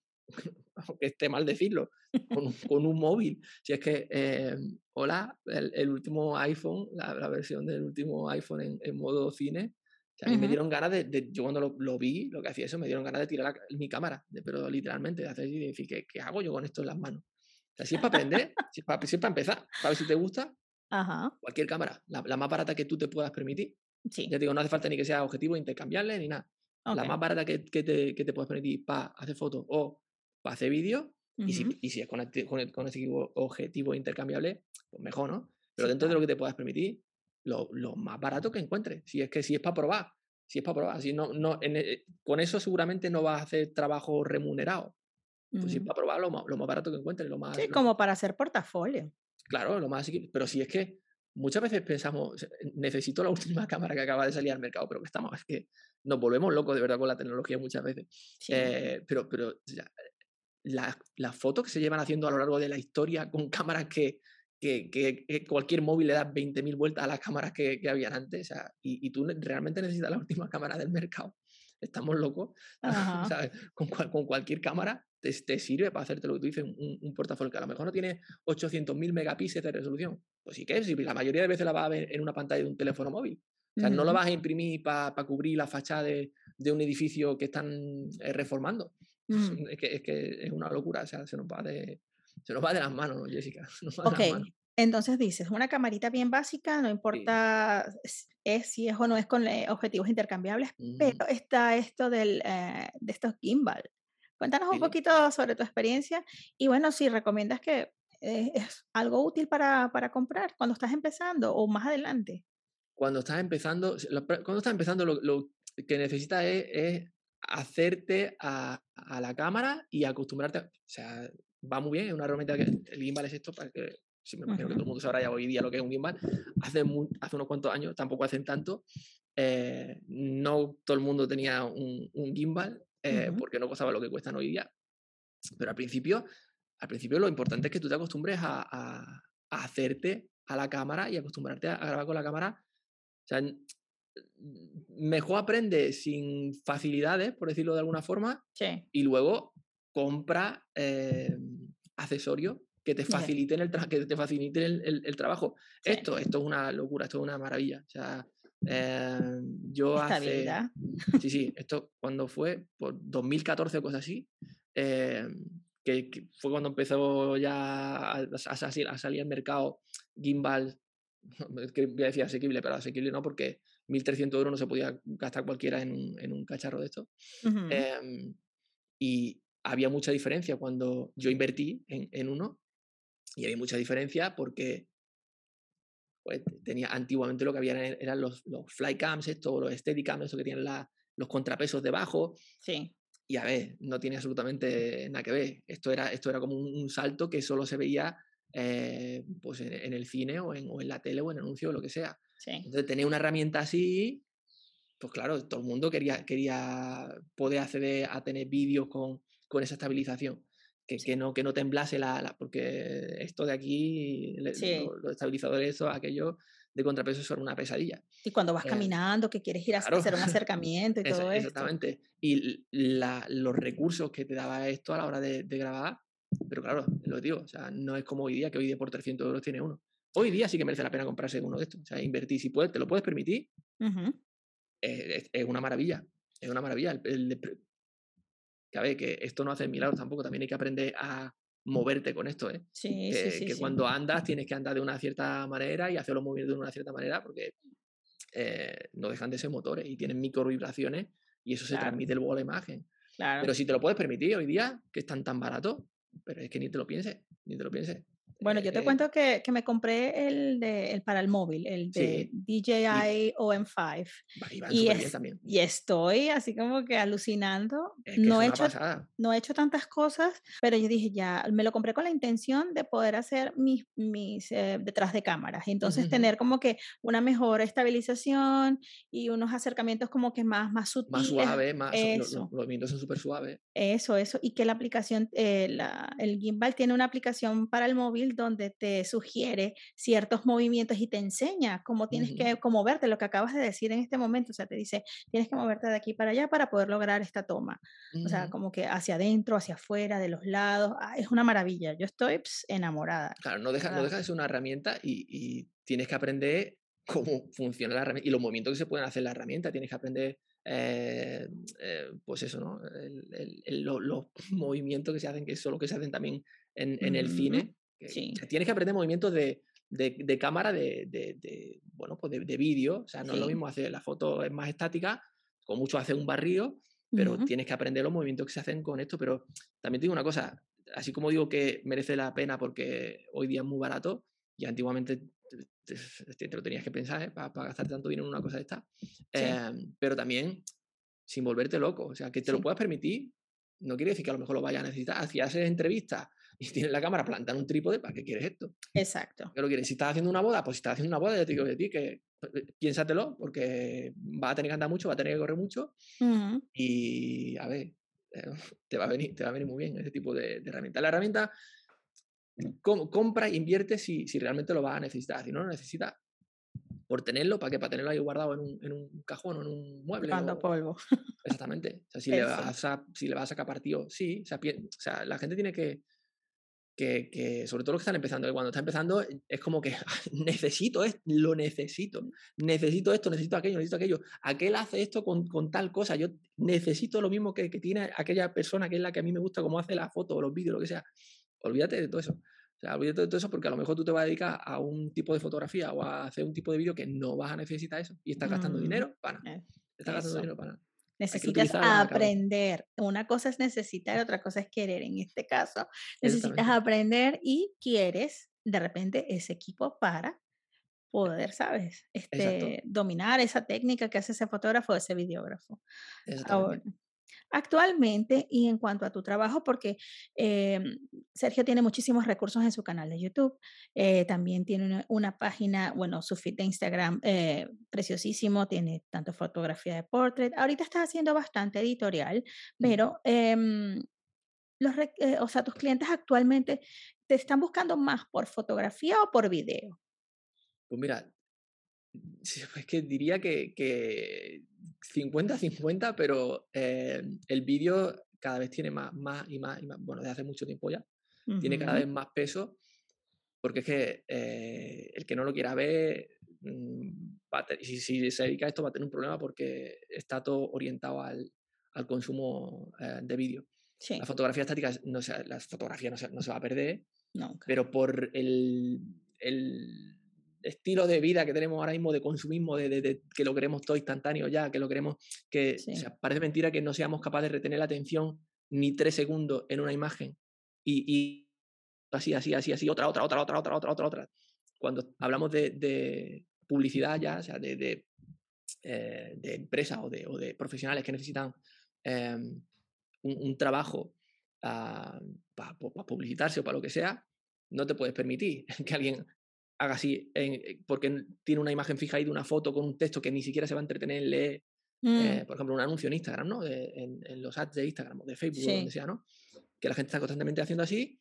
aunque [LAUGHS] esté mal decirlo, con, un- con un móvil. Si es que, eh, hola, el, el último iPhone, la, la versión del último iPhone en, en modo cine, o sea, a mí me dieron ganas de, de- yo cuando lo, lo vi, lo que hacía eso, me dieron ganas de tirar la mi cámara, de- pero literalmente, de hacer y decir, ¿qué, ¿qué hago yo con esto en las manos? O sea, si es para aprender, si es para, si es para empezar, para ver si te gusta, Ajá. cualquier cámara, la, la más barata que tú te puedas permitir. Sí. Ya te digo, no hace falta ni que sea objetivo intercambiable ni nada. La más barata que, que te, que te puedas permitir para hacer fotos o para hacer vídeos, y, si, Ujú. y si es con, con, tipo- objetivo intercambiable, pues mejor, ¿no? Pero dentro de lo que te puedas permitir, lo, lo más barato que encuentres. Si es que si es para probar, si es para probar, si no, no, en e- con eso seguramente no vas a hacer trabajo remunerado. Pues si es para probar, lo más, lo más barato que encuentres, lo más, Sí, lo- como para hacer portafolio. Claro, lo más. Pero si es que muchas veces pensamos, necesito la [LAUGHS] última cámara que acaba de salir al mercado, pero que estamos, es que nos volvemos locos de verdad con la tecnología muchas veces. Sí. Eh, pero pero sea, las, las fotos que se llevan haciendo a lo largo de la historia con cámaras que, que, que- que cualquier móvil le da 20.000 vueltas a las cámaras que, que habían antes, o sea, y, y tú realmente necesitas la [LAUGHS] última cámara del mercado. Estamos locos. [LAUGHS] Con, cual- con cualquier cámara te, te sirve para hacerte lo que tú dices, un, un portafolio que a lo mejor no tiene 800.000 megapíxeles de resolución. Pues sí que, si la mayoría de veces la vas a ver en una pantalla de un teléfono móvil. O sea, no lo vas a imprimir para cubrir la fachada de, de un edificio que están eh, reformando. Ujú. Es, que, es que es una locura, o sea, se nos va de, se nos va de las manos, Jessica. [LAUGHS] Se nos va de Ok, las manos. entonces dices, una camarita bien básica, no importa s- es, si es o no es con eh, objetivos intercambiables, Ujú. pero está esto del, eh, de estos gimbal. Cuéntanos un Sí. poquito sobre tu experiencia y bueno, si recomiendas que eh, es algo útil para, para comprar cuando estás empezando o más adelante. Cuando estás empezando, cuando estás empezando, lo, lo que necesitas es, es hacerte a, a la cámara y acostumbrarte. a- o sea, va muy bien, es una herramienta que el gimbal es esto, para que, si me imagino que todo el mundo sabrá ya hoy día lo que es un gimbal. Hace, mu- hace unos cuantos años, tampoco hacen tanto, eh, no todo el mundo tenía un, un gimbal eh, Ujú. porque no costaba lo que cuestan hoy día. Pero al principio, al principio lo importante es que tú te acostumbres a, a- hacerte a la cámara y acostumbrarte a, grabar con la cámara. O sea, mejor aprende sin facilidades, por decirlo de alguna forma, Sí. y luego compra eh, accesorios que te faciliten el, tra- que te faciliten el, el- el trabajo. Sí. Esto, esto es una locura, esto es una maravilla. O sea, eh, yo hace... Sí, sí, esto cuando fue, por 2014 o cosas así, eh, que, que fue cuando empezó ya a, a salir, a salir al mercado gimbal, [LAUGHS] que voy a decir asequible, pero asequible no, porque 1.300 euros no se podía gastar cualquiera en un, en un cacharro de esto. Em, y había mucha diferencia cuando yo invertí en, en uno, y había mucha diferencia porque pues, tenía antiguamente lo que había eran, eran los, los flycams, esto, los steadicams, eso que tienen la- los contrapesos debajo, Sí. y a ver, no tiene absolutamente nada que ver. Esto era, esto era como un, un salto que solo se veía eh, pues en, en el cine o en, o en la tele o en anuncio o lo que sea. Sí. Entonces, tener una herramienta así, pues claro, todo el mundo quería, quería poder acceder a tener vídeos con, con esa estabilización. que, que, no, que no temblase la, porque esto de aquí, los, estabilizadores, eso, aquello de contrapeso son una pesadilla. Y cuando vas eh, caminando, que quieres ir a hacer un [LAUGHS] acercamiento y todo eso. Exactamente. Y los recursos que te daba esto a la hora de, grabar, pero claro, lo digo, o sea, no es como hoy día, que hoy día por 300 euros tiene uno. Hoy día sí que merece la pena comprarse uno de estos. O sea, invertir, si puedes, te lo puedes permitir, es, una maravilla. Es una maravilla. El, que a ver, que esto no hace milagros tampoco, también hay que aprender a moverte con esto, ¿eh? Sí, que, sí, que cuando andas tienes que andar de una cierta manera y hacerlo mover de una cierta manera porque eh, no dejan de ser motores y tienen micro vibraciones y eso se transmite luego a la imagen. Pero si te lo puedes permitir hoy día, que están tan baratos, pero es que ni te lo pienses, ni te lo pienses. Bueno, yo te eh, cuento que, que, me compré el, de, el para el móvil, el de DJI OM5. Y, y, estoy así como que alucinando. no, he hecho, no he hecho tantas cosas, pero yo dije, ya, me lo compré con la intención de poder hacer mis, mis eh, detrás de cámaras. Y entonces tener como que una mejor estabilización y unos acercamientos como que más, más sutiles. Más suave, más, eso. Los, movimientos son súper suaves. Eso, eso. Y que la aplicación, eh, la, el gimbal tiene una aplicación para el móvil donde te sugiere ciertos movimientos y te enseña cómo tienes que moverte, lo que acabas de decir en este momento, o sea, te dice, tienes que moverte de aquí para allá para poder lograr esta toma. O sea, como que hacia adentro, hacia afuera, de los lados, ah, es una maravilla. Yo estoy enamorada. Claro, no deja, no deja de ser una herramienta y, y tienes que aprender cómo funciona la herramienta y los movimientos que se pueden hacer en la herramienta. Tienes que aprender, eh, eh, pues eso, ¿no? los [CLEARS THROAT] movimientos que se hacen, que es lo que se hacen también en, en el cine, tienes que aprender movimientos de, de, cámara, de, de, bueno, pues de, vídeo. O sea, no es lo mismo hacer la foto es más estática, con mucho hacer un barrido, pero tienes que aprender los movimientos que se hacen con esto. Pero también te digo una cosa, así como digo que merece la pena porque hoy día es muy barato y antiguamente te, lo tenías que pensar ¿eh? para, gastar tanto dinero en una cosa de esta, em, pero también sin volverte loco. O sea, que te lo puedas permitir, no quiere decir que a lo mejor lo vayas a necesitar. Si haces entrevistas y tienes la cámara plantada en un trípode, ¿para qué quieres esto? Exacto. ¿Qué lo quieres? Si estás haciendo una boda, pues si estás haciendo una boda, ya te digo de ti que eh, piénsatelo, porque va a tener que andar mucho, va a tener que correr mucho. Y a ver, eh, [LAUGHS] te, va a venir, te va a venir muy bien ese tipo de, de herramienta. La herramienta compra e invierte si, si realmente lo vas a necesitar. Si no lo necesitas, por tenerlo, ¿para qué? Para tenerlo ahí guardado en un, en un cajón o en un mueble. Cuando polvo. Exactamente. O sea, si, le vas a, si le vas a sacar partido, sí. O sea, o sea, la gente tiene que, que, sobre todo los que están empezando, que cuando está empezando es como que [LAUGHS] necesito esto, lo necesito, necesito esto, necesito aquello, necesito aquello. Aquel hace esto con, con tal cosa, yo necesito lo mismo que, que, tiene aquella persona que es la que a mí me gusta, como hace la foto o los vídeos, lo que sea. Olvídate de todo eso. O sea, olvídate de todo eso porque a lo mejor tú te vas a dedicar a un tipo de fotografía o a hacer un tipo de vídeo que no vas a necesitar eso y estás gastando mm, dinero para nada. Eh, estás gastando dinero para nada. Necesitas aprender. Una cosa es necesitar, otra cosa es querer. En este caso, necesitas aprender y quieres de repente ese equipo para poder, ¿sabes? Este, dominar esa técnica que hace ese fotógrafo o ese videógrafo. Ahora, actualmente y en cuanto a tu trabajo, porque em, Sergio tiene muchísimos recursos en su canal de YouTube, eh, también tiene una, página, bueno, su feed de Instagram eh, preciosísimo, tiene tanto fotografía de portrait, ahorita está haciendo bastante editorial, pero... Em, los, eh, o sea, tus clientes actualmente te están buscando más por fotografía o por video? Pues mira, es que diría que, 50-50, pero eh, el vídeo cada vez tiene más, más y más, y más, bueno, desde hace mucho tiempo ya, tiene cada vez más peso, porque es que eh, el que no lo quiera ver, mm, si, si, se dedica a esto va a tener un problema porque está todo orientado al, al consumo eh, de vídeo. La fotografía estática, no se, la fotografía no se, no se va a perder, pero por el, el estilo de vida que tenemos ahora mismo de consumismo, de, que lo queremos todo instantáneo ya, que lo queremos, que parece mentira que no seamos capaces de retener la atención ni tres segundos en una imagen y, así, así, así, así, otra, otra, otra, otra, otra, otra, otra, otra. Cuando hablamos de, publicidad ya, o sea, de, eh, empresas o de, profesionales que necesitan em, un, trabajo ah, para publicitarse o para lo que sea, no te puedes permitir [LAUGHS] que alguien haga así, eh, porque tiene una imagen fija ahí de una foto con un texto que ni siquiera se va a entretener en leer, mm. eh, por ejemplo, un anuncio en Instagram, ¿no? en, los ads de Instagram o de Facebook o donde sea, ¿no? que la gente está constantemente haciendo así,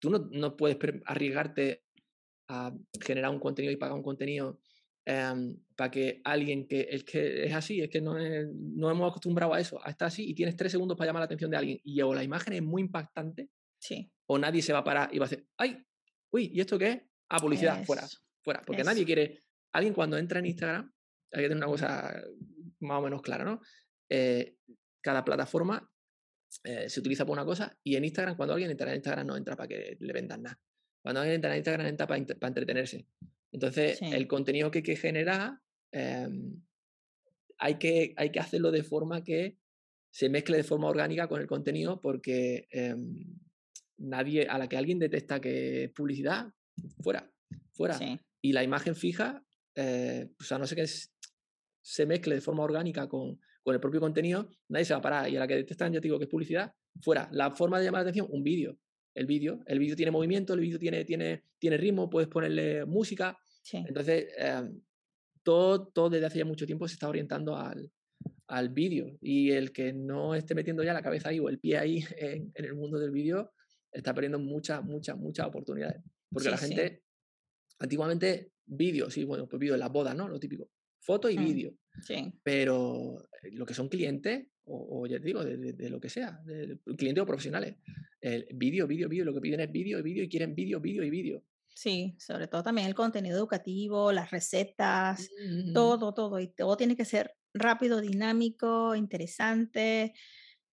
tú no, no puedes arriesgarte a generar un contenido y pagar un contenido em, para que alguien que es que es así, es que no, no hemos acostumbrado a eso, a estar así y tienes tres segundos para llamar la atención de alguien y o la imagen es muy impactante, sí. o nadie se va a parar y va a decir, ¡ay! Uy, ¿y esto qué es? Ah, publicidad, fuera, fuera. Porque nadie quiere, alguien cuando entra en Instagram, hay que tener una cosa más o menos clara, ¿no? Eh, cada plataforma eh, se utiliza para una cosa y en Instagram, cuando alguien entra en Instagram, no entra para que le vendan nada. Cuando alguien entra en Instagram, entra para, entretenerse. Entonces, el contenido que hay que generar, em, hay, que, hay que hacerlo de forma que se mezcle de forma orgánica con el contenido porque em, nadie, a la que alguien detecta que es publicidad, fuera, fuera. Y la imagen fija, eh, o sea, no sé qué se mezcle de forma orgánica con, con el propio contenido, nadie se va a parar. Y a la que detectan, ya te digo que es publicidad, fuera. La forma de llamar la atención, un vídeo. El vídeo, el vídeo tiene movimiento, el vídeo tiene, tiene, tiene ritmo, puedes ponerle música. Entonces, em, todo, todo desde hace ya mucho tiempo se está orientando al, al vídeo. Y el que no esté metiendo ya la cabeza ahí o el pie ahí [LAUGHS] en, el mundo del vídeo, está perdiendo muchas, muchas, muchas oportunidades. Porque la gente, antiguamente, vídeo, sí, bueno, pues vídeo en las bodas, ¿no? Lo típico. Foto y mm. vídeo. Sí. Pero eh, lo que son clientes, o, ya te digo, de, lo que sea, de, clientes o profesionales, el vídeo, vídeo, vídeo, lo que piden es vídeo y vídeo y quieren vídeo, vídeo y vídeo. Sí, sobre todo también el contenido educativo, las recetas, todo, todo. Y todo tiene que ser rápido, dinámico, interesante,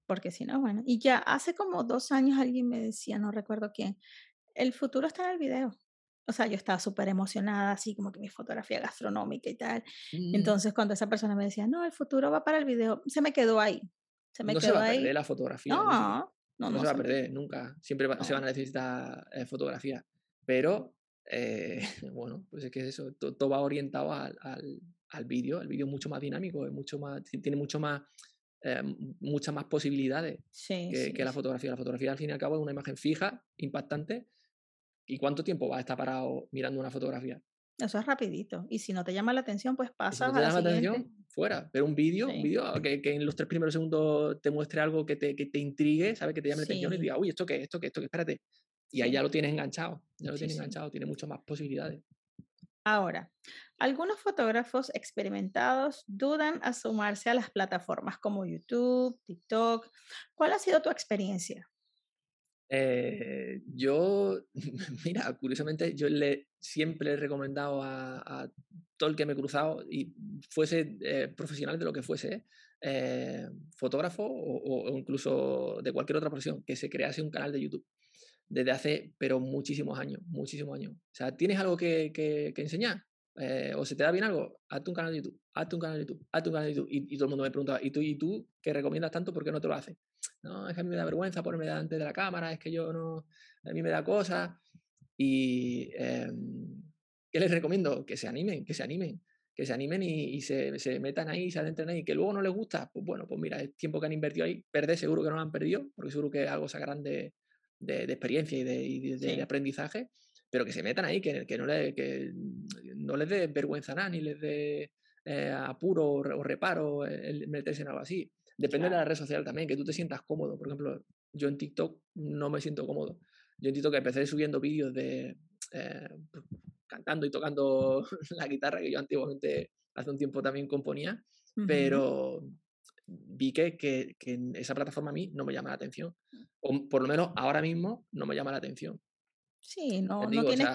porque si no, bueno. Y ya hace como dos años alguien me decía, no recuerdo quién, el futuro está en el video o sea, yo estaba súper emocionada, así como que mi fotografía gastronómica y tal. Mm. Entonces, cuando esa persona me decía, no, el futuro va para el video, se me quedó ahí. Se me no quedó se va a perder la fotografía. No, no, no, no, se va a perder nunca. Siempre se van a necesitar eh, fotografía. Pero, eh, [LAUGHS] bueno, pues es que eso, todo, va orientado al, al, al vídeo. El vídeo es mucho más dinámico, es mucho más, tiene mucho más, eh, muchas más posibilidades que, que la fotografía. La fotografía, al fin y al cabo, es una imagen fija, impactante ¿Y cuánto tiempo vas a estar parado mirando una fotografía? Eso es rapidito. Y si no te llama la atención, pues pasa si no te llama la atención, fuera. Pero un vídeo, un vídeo que, que, en los tres primeros segundos te muestre algo que te, que te intrigue, ¿sabes? Que te llame la atención y diga, uy, ¿esto qué? ¿Esto qué? ¿Esto qué? Espérate. Y ahí ya lo tienes enganchado. Ya lo tienes enganchado. Tiene muchas más posibilidades. Ahora, algunos fotógrafos experimentados dudan a sumarse a las plataformas como YouTube, TikTok. ¿Cuál ha sido tu experiencia? Eh, yo, [LAUGHS] mira, curiosamente, yo le, siempre he recomendado a, todo el que me he cruzado, y fuese eh, profesional de lo que fuese, eh, fotógrafo o, incluso de cualquier otra profesión, que se crease un canal de YouTube desde hace, pero muchísimos años, muchísimos años. O sea, ¿tienes algo que, que, enseñar? O se te da bien algo, hazte un canal de YouTube, hazte un canal de YouTube, hazte un canal de YouTube. Y, todo el mundo me preguntaba, ¿y tú, ¿y tú que recomiendas tanto, por qué no te lo haces? No, es que a mí me da vergüenza ponerme delante de la cámara, es que yo no, a mí me da cosas. Y, em, ¿qué les recomiendo? Que se animen, que se animen, que se animen y, se, se, metan ahí, se adentren ahí. Que luego no les gusta, pues bueno, pues mira, el tiempo que han invertido ahí, perder seguro que no lo han perdido, porque seguro que algo sacarán de, de, experiencia y de, de aprendizaje pero que se metan ahí, que, que, no, le, que no les dé vergüenza nada, ni les dé eh, apuro o reparo el meterse en algo así. Depende de la red social también, que tú te sientas cómodo. Por ejemplo, yo en TikTok no me siento cómodo. Yo en TikTok empecé subiendo vídeos de eh, pues, cantando y tocando [LAUGHS] la guitarra, que yo antiguamente hace un tiempo también componía, pero vi que, que, que, esa plataforma a mí no me llama la atención. O por lo menos ahora mismo no me llama la atención. Sí, no, no tiene...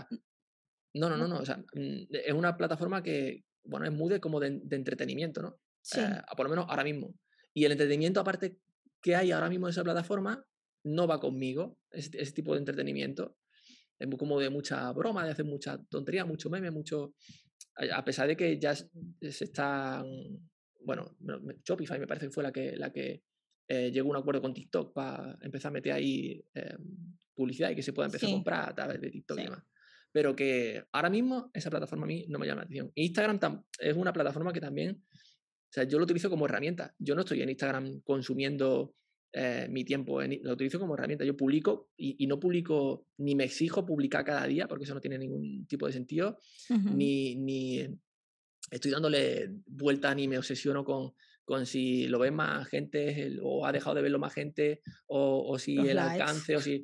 no, no, no, no, o sea, mm, es una plataforma que, bueno, es muy de como de, entretenimiento, ¿no? Sí. Eh, por lo menos ahora mismo. Y el entretenimiento aparte que hay ahora mismo en esa plataforma no va conmigo, ese, ese tipo de entretenimiento. Es como de mucha broma, de hacer mucha tontería, mucho meme, mucho... A pesar de que ya se están... Bueno, Shopify me parece que fue la que, la que eh, llegó a un acuerdo con TikTok para empezar a meter ahí em, publicidad y que se pueda empezar a comprar a través de TikTok y demás. Pero que ahora mismo esa plataforma a mí no me llama la atención. Instagram es una plataforma que también, sea, yo lo utilizo como herramienta. Yo no estoy en Instagram consumiendo eh, mi tiempo, en, lo utilizo como herramienta. Yo publico y, no publico, ni me exijo publicar cada día, porque eso no tiene ningún tipo de sentido, ni, ni estoy dándole vuelta ni me obsesiono con, con si lo ve más gente o ha dejado de verlo más gente o, si el alcance o si...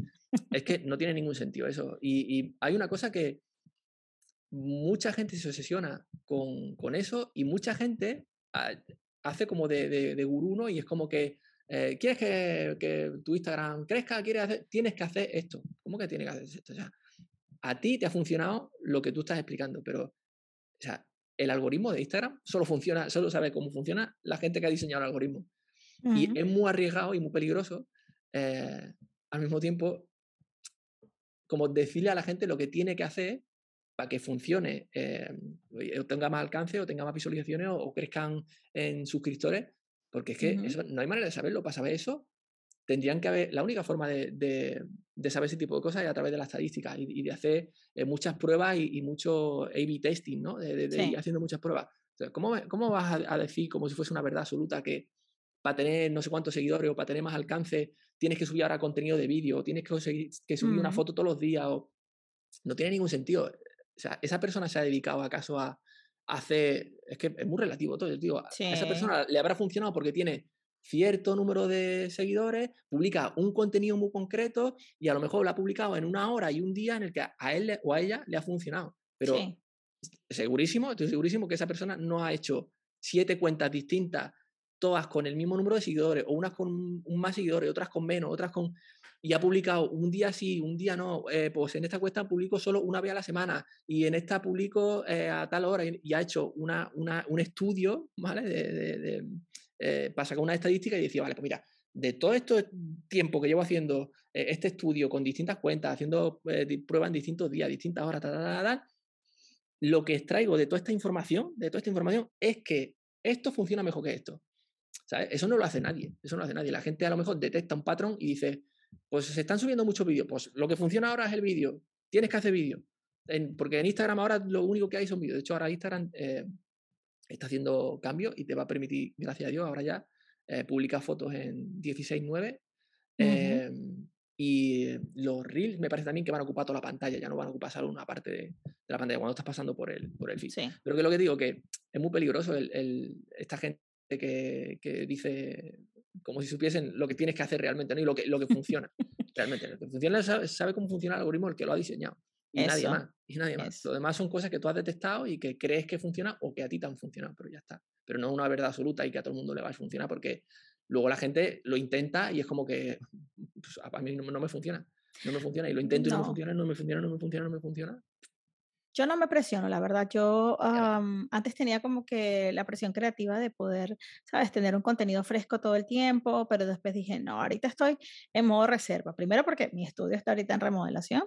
Es que no tiene ningún sentido eso. Y, hay una cosa que mucha gente se obsesiona con, eso y mucha gente hace como de, de, gurú, ¿no? Y es como que, eh, ¿quieres que, tu Instagram crezca? ¿Quieres hacer? Tienes que hacer esto. ¿Cómo que tienes que hacer esto? O sea, a ti te ha funcionado lo que tú estás explicando, pero, o sea, el algoritmo de Instagram solo funciona, solo sabe cómo funciona la gente que ha diseñado el algoritmo. Y es muy arriesgado y muy peligroso eh, al mismo tiempo como decirle a la gente lo que tiene que hacer para que funcione, eh, o tenga más alcance, o tenga más visualizaciones, o, crezcan en suscriptores, porque es que no hay manera de saberlo. Para saber eso, tendrían que haber, la única forma de, saber ese tipo de cosas es a través de la estadística y, de hacer eh, muchas pruebas y, mucho A-B testing, ¿no? De, ir haciendo muchas pruebas. ¿cómo, ¿cómo, vas a, decir como si fuese una verdad absoluta que para tener no sé cuántos seguidores o para tener más alcance tienes que subir ahora contenido de vídeo o tienes que, que subir una foto todos los días? O... No tiene ningún sentido. O sea, esa persona se ha dedicado acaso a, hacer, es que es muy relativo todo, digo, a esa persona le habrá funcionado porque tiene cierto número de seguidores, publica un contenido muy concreto y a lo mejor lo ha publicado en una hora y un día en el que a él o a ella le ha funcionado. Pero segurísimo, estoy segurísimo que esa persona no ha hecho siete cuentas distintas, todas con el mismo número de seguidores, o unas con un más seguidores, otras con menos, otras con... Y ha publicado un día sí, un día no. Eh, pues en esta cuesta publico solo una vez a la semana y en esta publico eh, a tal hora y, ha hecho una, un estudio, ¿vale? de, eh, para sacar una estadística y decía, vale, pues mira, de todo este tiempo que llevo haciendo este estudio con distintas cuentas, haciendo pruebas en distintos días, distintas horas, lo que extraigo de toda esta información, de toda esta información, es que esto funciona mejor que esto. Eso no lo hace nadie, eso no lo hace nadie. La gente a lo mejor detecta un patrón y dice, pues se están subiendo muchos vídeos, pues lo que funciona ahora es el vídeo, tienes que hacer vídeo. porque en Instagram ahora lo único que hay son vídeos. De hecho, ahora Instagram está haciendo cambios y te va a permitir, gracias a Dios, ahora ya eh, publicar fotos en 16.9. Em, y los reels me parece también que van a ocupar toda la pantalla, ya no van a ocupar solo una parte de, la pantalla cuando estás pasando por el, por el feed. Pero que lo que digo, que es muy peligroso el, esta gente que, que, dice como si supiesen lo que tienes que hacer realmente ¿no? y lo que, lo que funciona. [LAUGHS] realmente, lo que funciona sabe, sabe cómo funciona el algoritmo el que lo ha diseñado. Y nadie más. Y nadie más. Lo demás son cosas que tú has detectado y que crees que funcionan o que a ti te han funcionado, pero ya está. Pero no es una verdad absoluta y que a todo el mundo le va a funcionar porque luego la gente lo intenta y es como que pues, a mí no, me funciona. No me funciona y lo intento y no me funciona, no me funciona, no me funciona, no me funciona. Yo no me presiono, la verdad. Yo antes tenía como que la presión creativa de poder, ¿sabes?, tener un contenido fresco todo el tiempo, pero después dije, no, ahorita estoy en modo reserva. Primero porque mi estudio está ahorita en remodelación.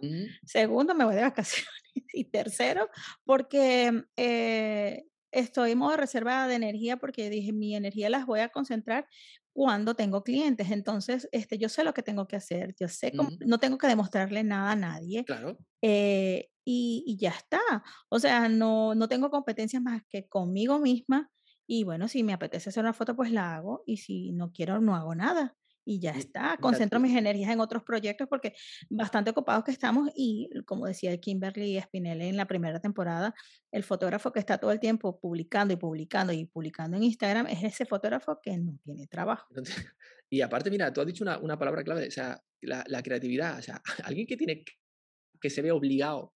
Segundo, me voy de [LAUGHS] vacaciones. Y tercero, porque eh, estoy en modo reserva de energía porque dije, mi energía las voy a concentrar cuando tengo clientes. Entonces, este, yo sé lo que tengo que hacer, yo sé cómo, no tengo que demostrarle nada a nadie. Claro. Eh, y, ya está. O sea, no, no tengo competencias más que conmigo misma. Y bueno, si me apetece hacer una foto, pues la hago. Y si no quiero, no hago nada. Y ya está. Concentro mis energías en otros proyectos porque bastante ocupados que estamos. Y como decía Kimberly Spinelli en la primera temporada, el fotógrafo que está todo el tiempo publicando y publicando y publicando en Instagram es ese fotógrafo que no tiene trabajo. [LAUGHS] Y aparte, mira, tú has dicho una, una palabra clave, o sea, la, la, creatividad. O sea, [LAUGHS] alguien que tiene que se ve obligado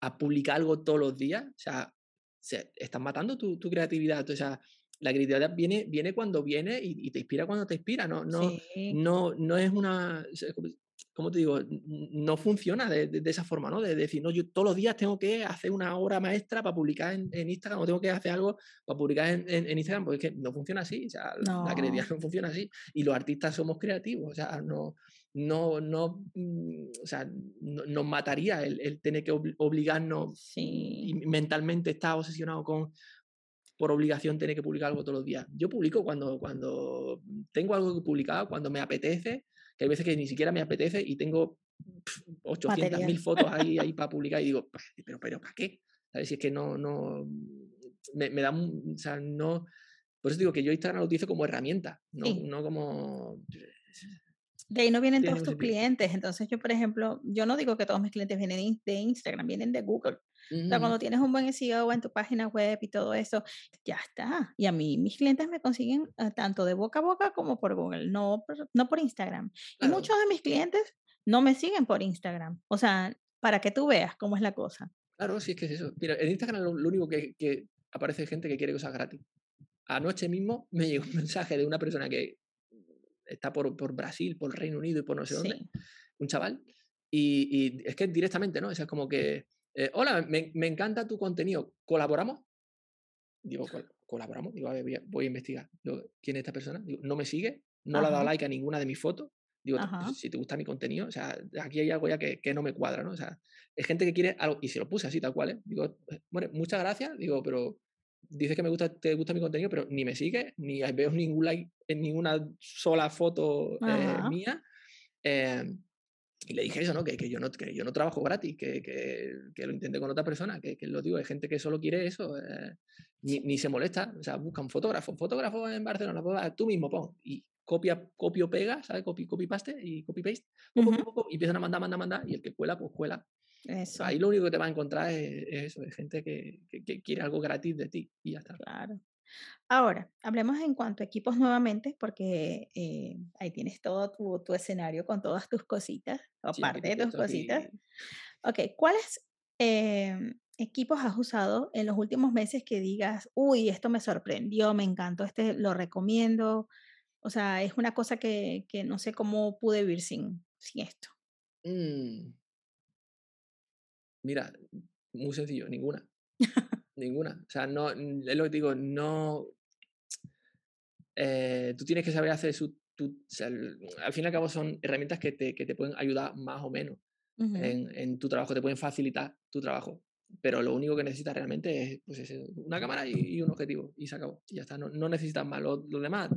a publicar algo todos los días, o sea, se, estás matando tu, tu, creatividad. O sea, la creatividad viene, viene cuando viene y, te inspira cuando te inspira. No, no, no, no es una. ¿Cómo te digo? No funciona de, esa forma, ¿no? De decir, no, yo todos los días tengo que hacer una obra maestra para publicar en, Instagram o tengo que hacer algo para publicar en, Instagram, porque es que no funciona así. O sea, la creatividad no funciona así. Y los artistas somos creativos. O sea, no, no, no, mm, o sea, nos mataría el, tener que obligarnos y mentalmente estar obsesionado con por obligación tener que publicar algo todos los días. Yo publico cuando, cuando tengo algo que publicar, cuando me apetece, que hay veces que ni siquiera me apetece y tengo 800.000 fotos ahí, ahí para publicar y digo, pero, pero ¿para qué? ¿Sabes? Si es que no, no, me, me da, o sea, no, por eso digo que yo Instagram lo utilizo como herramienta, no, no como De ahí no vienen todos tus clientes. Entonces yo, por ejemplo, yo no digo que todos mis clientes vienen de in- de Instagram, vienen de Google. O sea, cuando tienes un buen SEO en tu página web y todo eso, ya está. Y a mí mis clientes me consiguen eh, tanto de boca a boca como por Google, no por, no por Instagram. Y Claro, muchos de mis clientes no me siguen por Instagram. O sea, para que tú veas cómo es la cosa. claro, sí es que es eso. Mira, en Instagram lo, lo único que, que aparece gente que quiere cosas gratis. Anoche mismo me llegó un [LAUGHS] mensaje de una persona que está por, por Brasil, por Reino Unido y por no sé dónde, Sí. un chaval, y, y es que directamente, ¿no? O sea, es como que, eh, hola, me, me encanta tu contenido, ¿colaboramos? Digo, "Col- ¿colaboramos? Digo, a ver, voy a, voy a investigar. Digo, ¿quién es esta persona? Digo, no me sigue, no le ha dado like a ninguna de mis fotos. Digo, "T- ajá. pues, si te gusta mi contenido, o sea, aquí hay algo ya que, que no me cuadra, ¿no? O sea, es gente que quiere algo, y se lo puse así, tal cual, ¿eh? Digo, "Eh, bueno, muchas gracias, digo, pero dices que me gusta, te gusta mi contenido, pero ni me sigue, ni veo ningún like en ninguna sola foto eh, mía. em, y le dije eso, ¿no? Que, que yo no, que yo no trabajo gratis, que, que, que lo intenté con otra persona, que, que lo digo, hay gente que solo quiere eso, eh, ni, ni se molesta, o sea, buscan fotógrafos, fotógrafos en Barcelona, pues, tú mismo pon, y copia, copio, pega, ¿sabes? Copy, copy paste y copy paste, pum, y empiezan a mandar, mandar, mandar, y el que cuela, pues cuela. Eso, Ahí lo único que te va a encontrar es, es eso, es gente que, que- que quiere algo gratis de ti, y ya está. claro. Ahora, hablemos en cuanto a equipos nuevamente, porque eh, ahí tienes todo tu, tu escenario con todas tus cositas, o Sí, parte te de tus cositas. aquí Ok, ¿cuáles em, equipos has usado en los últimos meses que digas, uy, esto me sorprendió, me encantó, este lo recomiendo? O sea, es una cosa que, que no sé cómo pude vivir sin, sin esto. Mm, mira, muy sencillo, ninguna, [LAUGHS] ninguna. O sea, no, es lo que te digo, no, eh, tú tienes que saber hacer su, tu, o sea, al fin y al cabo son herramientas que te, que te pueden ayudar más o menos en, en tu trabajo, te pueden facilitar tu trabajo. Pero lo único que necesitas realmente es, pues, es una cámara y, y un objetivo y se acabó. Y ya está, no, no necesitas más. Lo, lo demás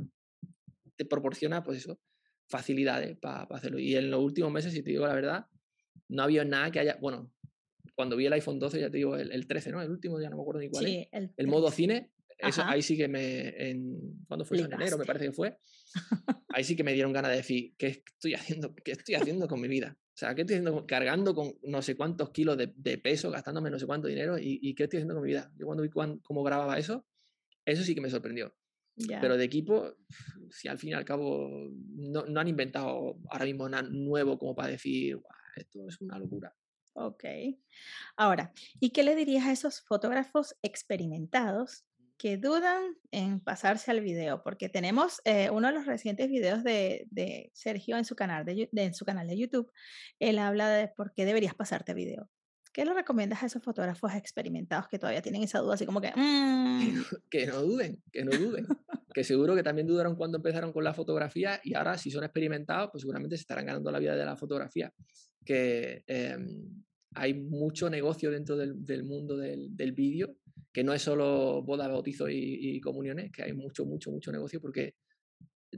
te proporciona, pues eso, facilidades para hacerlo. Y en los últimos meses, si te digo la verdad, no había nada que haya, bueno, cuando vi el iPhone 12, ya te digo, el, el 13, ¿no? El último, ya no me acuerdo ni cuál es. Sí, el El modo 13. cine, eso, ahí sí que me, en, ¿cuándo fue eso? En enero me parece que fue. [LAUGHS] Ahí sí que me dieron ganas de decir, ¿qué estoy haciendo, qué estoy haciendo con mi vida? O sea, ¿qué estoy haciendo? Cargando con no sé cuántos kilos de, de peso, gastándome no sé cuánto dinero, y, y ¿qué estoy haciendo con mi vida? Yo cuando vi cuán- cómo grababa eso, eso sí que me sorprendió. Ya. Pero de equipo, si al fin y al cabo no, no han inventado ahora mismo nada nuevo como para decir, "Guau, esto es una locura. Ok. Ahora, ¿y qué le dirías a esos fotógrafos experimentados que dudan en pasarse al video? Porque tenemos eh, uno de los recientes videos de, de Sergio en su, canal de, en su canal de YouTube. Él habla de por qué deberías pasarte video. ¿Qué le recomiendas a esos fotógrafos experimentados que todavía tienen esa duda así como que, "Mm, [LAUGHS] Que no duden, que no duden. Que seguro que también dudaron cuando empezaron con la fotografía y ahora si son experimentados, pues seguramente se estarán ganando la vida de la fotografía. Que em, hay mucho negocio dentro del, del mundo del, del vídeo, que no es solo boda, bautizo y, y comuniones, que hay mucho, mucho, mucho negocio porque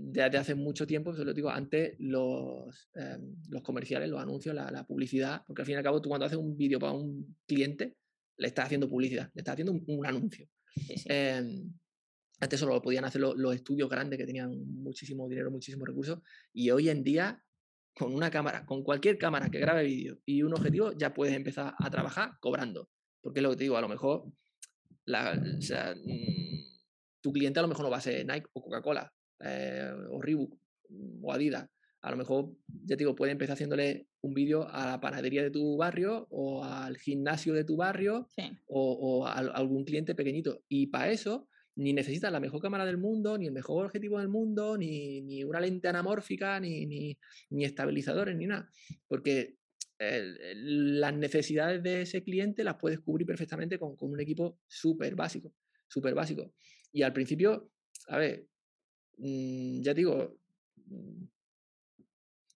desde hace mucho tiempo, se lo digo, antes los, em, los comerciales, los anuncios, la, la publicidad, porque al fin y al cabo tú cuando haces un vídeo para un cliente, le estás haciendo publicidad, le estás haciendo un, un anuncio. sí, sí, Em, antes solo lo podían hacer lo- los estudios grandes que tenían muchísimo dinero, muchísimos recursos, y hoy en día con una cámara, con cualquier cámara que grabe vídeo y un objetivo, ya puedes empezar a trabajar cobrando. Porque es lo que te digo, a lo mejor la, o sea, mm, tu cliente a lo mejor no va a ser Nike o Coca-Cola eh, o Reebok o Adidas. A lo mejor, ya te digo, puede empezar haciéndole un vídeo a la panadería de tu barrio o al gimnasio de tu barrio sí, o, o a, algún cliente pequeñito. Y para eso ni necesitas la mejor cámara del mundo, ni el mejor objetivo del mundo, ni, ni una lente anamórfica, ni, ni, ni estabilizadores, ni nada. Porque el- el- las necesidades de ese cliente las puedes cubrir perfectamente con, con un equipo súper básico, súper básico. Y al principio, a ver, ya te digo, mm,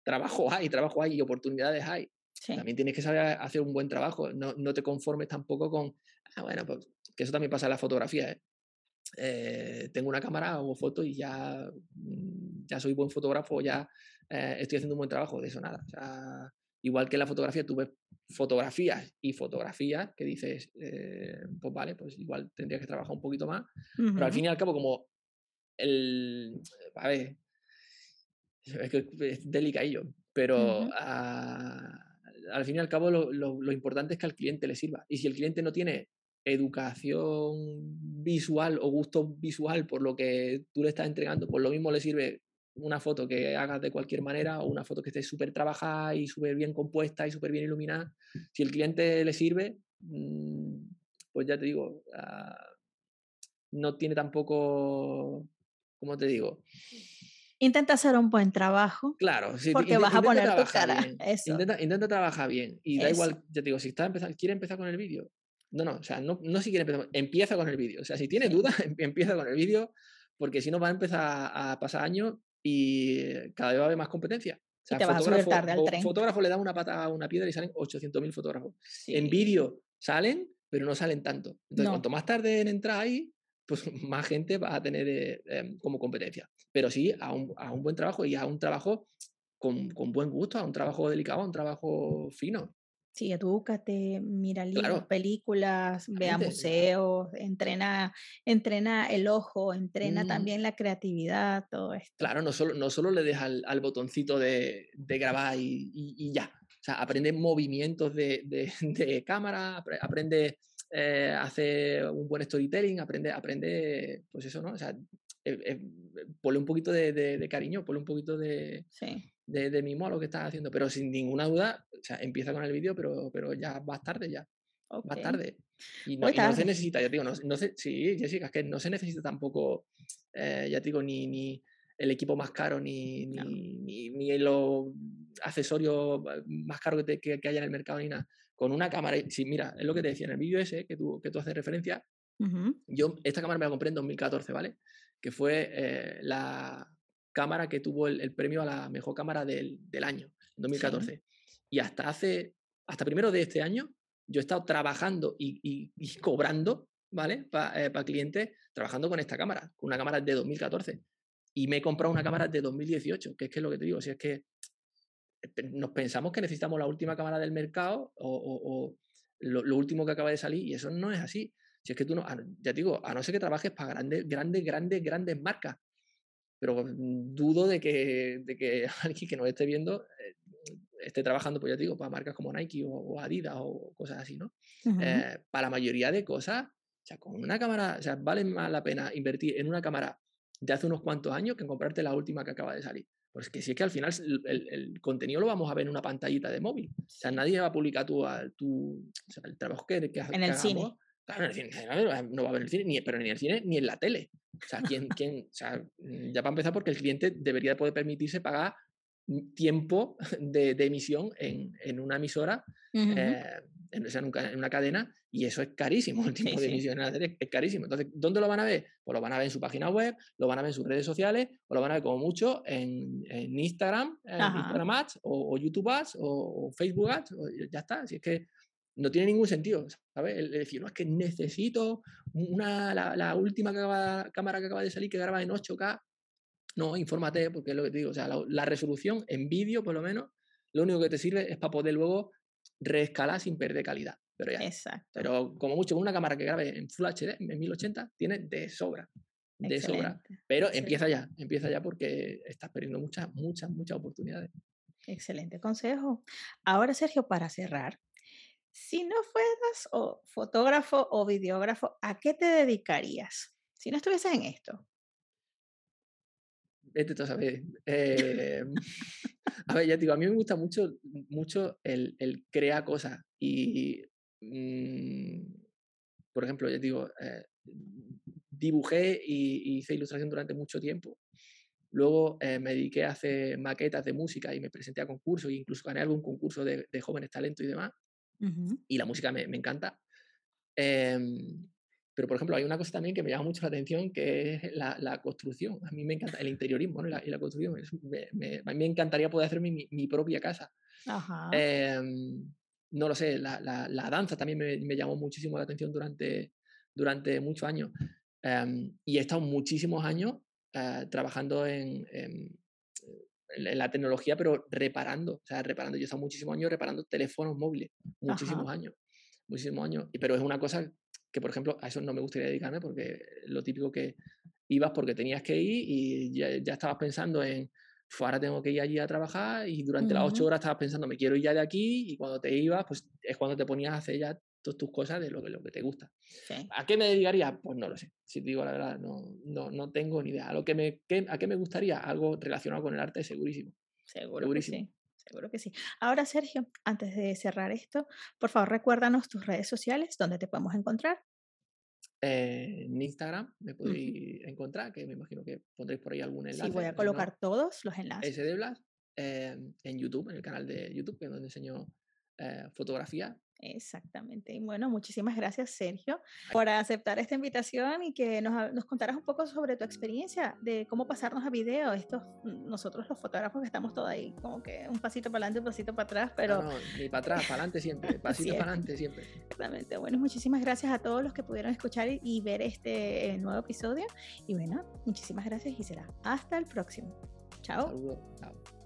trabajo hay, trabajo hay y oportunidades hay. sí, También tienes que saber hacer un buen trabajo, no, no te conformes tampoco con, ah, bueno, pues que eso también pasa en la fotografía, ¿eh? Eh, tengo una cámara, hago fotos y ya, mm, ya soy buen fotógrafo, ya eh, estoy haciendo un buen trabajo, de eso nada. O sea, igual que en la fotografía, tú ves fotografías y fotografías que dices, eh, pues vale, pues igual tendrías que trabajar un poquito más, pero al fin y al cabo, como el, a ver, es que es delicadillo, pero al fin y al cabo lo, lo- lo importante es que al cliente le sirva. Y si el cliente no tiene educación visual o gusto visual por lo que tú le estás entregando, pues lo mismo le sirve una foto que hagas de cualquier manera o una foto que esté súper trabajada y súper bien compuesta y súper bien iluminada. Si el cliente le sirve, mm, pues ya te digo, ah, no tiene tampoco, ¿cómo te digo? Intenta hacer un buen trabajo Claro, sí, porque vas a poner tu cara. bien. Eso, Intenta, intenta trabajar bien. Y da eso. igual, ya te digo, si está empezando, quiere empezar con el vídeo. No, no, o sea, no, no si quiere empezar, empieza con el vídeo. O sea, si tiene Sí. dudas, em- [LAUGHS] empieza con el vídeo, porque si no va a empezar a pasar años y cada vez va a haber más competencia. O Y sea, te vas a subir tarde al tren. fotógrafo le da una pata a una piedra y salen 800.000 fotógrafos. En vídeo salen, pero no salen tanto. Entonces, No. cuanto más tarde en entrar ahí, pues [LAUGHS] más gente va a tener eh, em, como competencia. Pero sí, a un, a un buen trabajo y a un trabajo con, con buen gusto, a un trabajo delicado, a un trabajo fino. Sí, edúcate, mira libros, Claro, películas, ve a exactamente. museos, entrena, entrena el ojo, entrena Mm, también la creatividad, todo esto. Claro, no solo, no solo le dejas al, al botoncito de, de grabar y, y- y ya. O sea, aprende movimientos de, de- [LAUGHS] de cámara, apre- aprende eh, a hacer un buen storytelling, aprende, aprende, pues eso, ¿no? O sea, eh, eh, ponle un poquito de, de- de cariño, ponle un poquito de, Sí, de, de mimo a lo que estás haciendo, pero sin ninguna duda, o sea, empieza con el vídeo, pero, pero ya vas tarde ya. ok. más tarde. Y no, no se necesita, ya te digo, no, no se, sí, Jessica, es que no se necesita tampoco, eh, ya te digo, ni, ni el equipo más caro, ni, No. ni, ni, los accesorios más caros que, que, que haya en el mercado, ni nada. Con una cámara, sí, mira, es lo que te decía en el vídeo ese que tú, que tú haces referencia, yo esta cámara me la compré en 2014, ¿vale? Que fue eh, la cámara que tuvo el, el premio a la mejor cámara del, del año, en 2014. Y hasta hace, hasta primero de este año, yo he estado trabajando y, y- y cobrando, ¿vale? Para clientes, trabajando con esta cámara, con una cámara de 2014. Y me he comprado una cámara de 2018, que es que es lo que te digo, si es que nos pensamos que necesitamos la última cámara del mercado o, o- o lo, lo último que acaba de salir y eso no es así. Si es que tú no, ya te digo, a no ser que trabajes para grandes, grandes, grandes, grandes marcas, pero mm, dudo de que, de que [LAUGHS] alguien que nos esté viendo eh, esté trabajando, pues ya te digo, para marcas como Nike o, o Adidas o cosas así, ¿no? Eh, para la mayoría de cosas, o sea, con una cámara, o sea, vale más la pena invertir en una cámara de hace unos cuantos años que en comprarte la última que acaba de salir. Pues que si es que al final el, contenido lo vamos a ver en una pantallita de móvil. O sea, nadie va a publicar tu, a- tu- o sea, el trabajo que, que, En el cine. Claro, en el cine, no no va a haber el cine, ni, pero ni en el cine ni en la tele. O sea, ¿quién, quién, o sea, mm, ya para empezar, porque el cliente debería poder permitirse pagar mm, tiempo [LAUGHS] de, de emisión en, en una emisora eh, en, o sea, en una cadena y eso es carísimo, [LAUGHS] el tiempo Sí, de sí. emisión en la tele es, carísimo. Entonces, ¿dónde lo van a ver? Pues lo van a ver en su página web, lo van a ver en sus redes sociales o lo van a ver como mucho en, en Instagram, en Ajá. Instagram Ads o, o YouTube Ads o, o Facebook Ads, o ya está. Si es que no tiene ningún sentido, ¿sabes? El decir, no, es que necesito una, la, la última que acaba- cámara que acaba de salir que graba en 8K. No, infórmate, porque es lo que te digo. O sea, la, la resolución en vídeo, por lo menos, lo único que te sirve es para poder luego reescalar sin perder calidad. Pero ya. Exacto. Pero como mucho, con una cámara que grabe en Full HD, en 1080, tiene de sobra. De sobra. Excelente. Pero excelente. empieza ya, empieza ya porque estás perdiendo muchas, muchas, muchas oportunidades. Excelente consejo. Ahora, Sergio, para cerrar, si no fueras o fotógrafo o videógrafo, ¿a qué te dedicarías? Si no estuvieses en esto. Vete tú a saber. [LAUGHS] Eh, [LAUGHS] a ver, ya te digo, a mí me gusta mucho, mucho el, el crear cosas. Y, mm, por ejemplo, ya te digo, eh, dibujé y, y hice ilustración durante mucho tiempo. Luego eh, me dediqué a hacer maquetas de música y me presenté a concursos e incluso gané algún concurso de, de jóvenes talentos y demás. Y la música me, me encanta. Em, pero, por ejemplo, hay una cosa también que me llama mucho la atención, que es la, la construcción. A mí me encanta el interiorismo ¿no? y, la, y la construcción. Es- me- me- a mí me encantaría poder hacerme mi, mi propia casa. Ajá. Em, no lo sé, la, la- danza también me, me llamó muchísimo la atención durante, durante muchos años. Em, y he estado muchísimos años eh, trabajando en, en- en la- tecnología, pero reparando. O sea, reparando. Yo he estado muchísimos años reparando teléfonos móviles. Muchísimos Ajá. años. Muchísimos años. Pero es una cosa que, por ejemplo, a eso no me gustaría dedicarme porque lo típico que ibas porque tenías que ir y ya, ya estabas pensando en ahora tengo que ir allí a trabajar y durante las ocho horas estabas pensando, me quiero ir ya de aquí y cuando te ibas, pues es cuando te ponías a hacer ya todas tus cosas de lo que, lo que te gusta. ¿A qué me dedicaría? Pues no lo sé. Si te digo la verdad, no, no, no tengo ni idea. ¿A, lo que me, ¿A qué me gustaría? Algo relacionado con el arte, segurísimo. Seguro segurísimo. Que sí. Seguro que sí. Ahora, Sergio, antes de cerrar esto, por favor, recuérdanos tus redes sociales, donde te podemos encontrar. Eh, en Instagram me podéis encontrar, que me imagino que pondréis por ahí algún enlace. Sí, voy a colocar todos los enlaces. S de Blas, eh, en YouTube, en el canal de YouTube, que es donde enseño eh, fotografía Exactamente. Y bueno, muchísimas gracias, Sergio, por aceptar esta invitación y que nos, nos, contaras un poco sobre tu experiencia de cómo pasarnos a video. Estos, mm, nosotros los fotógrafos que estamos todos ahí, como que un pasito para adelante, un pasito para atrás, pero... No, ni para atrás, para adelante siempre, [LAUGHS] pasito para adelante siempre. Exactamente. Bueno, muchísimas gracias a todos los que pudieron escuchar y, ver este eh, nuevo episodio. Y bueno, muchísimas gracias y será hasta el próximo. Chao. Saludos. Chao.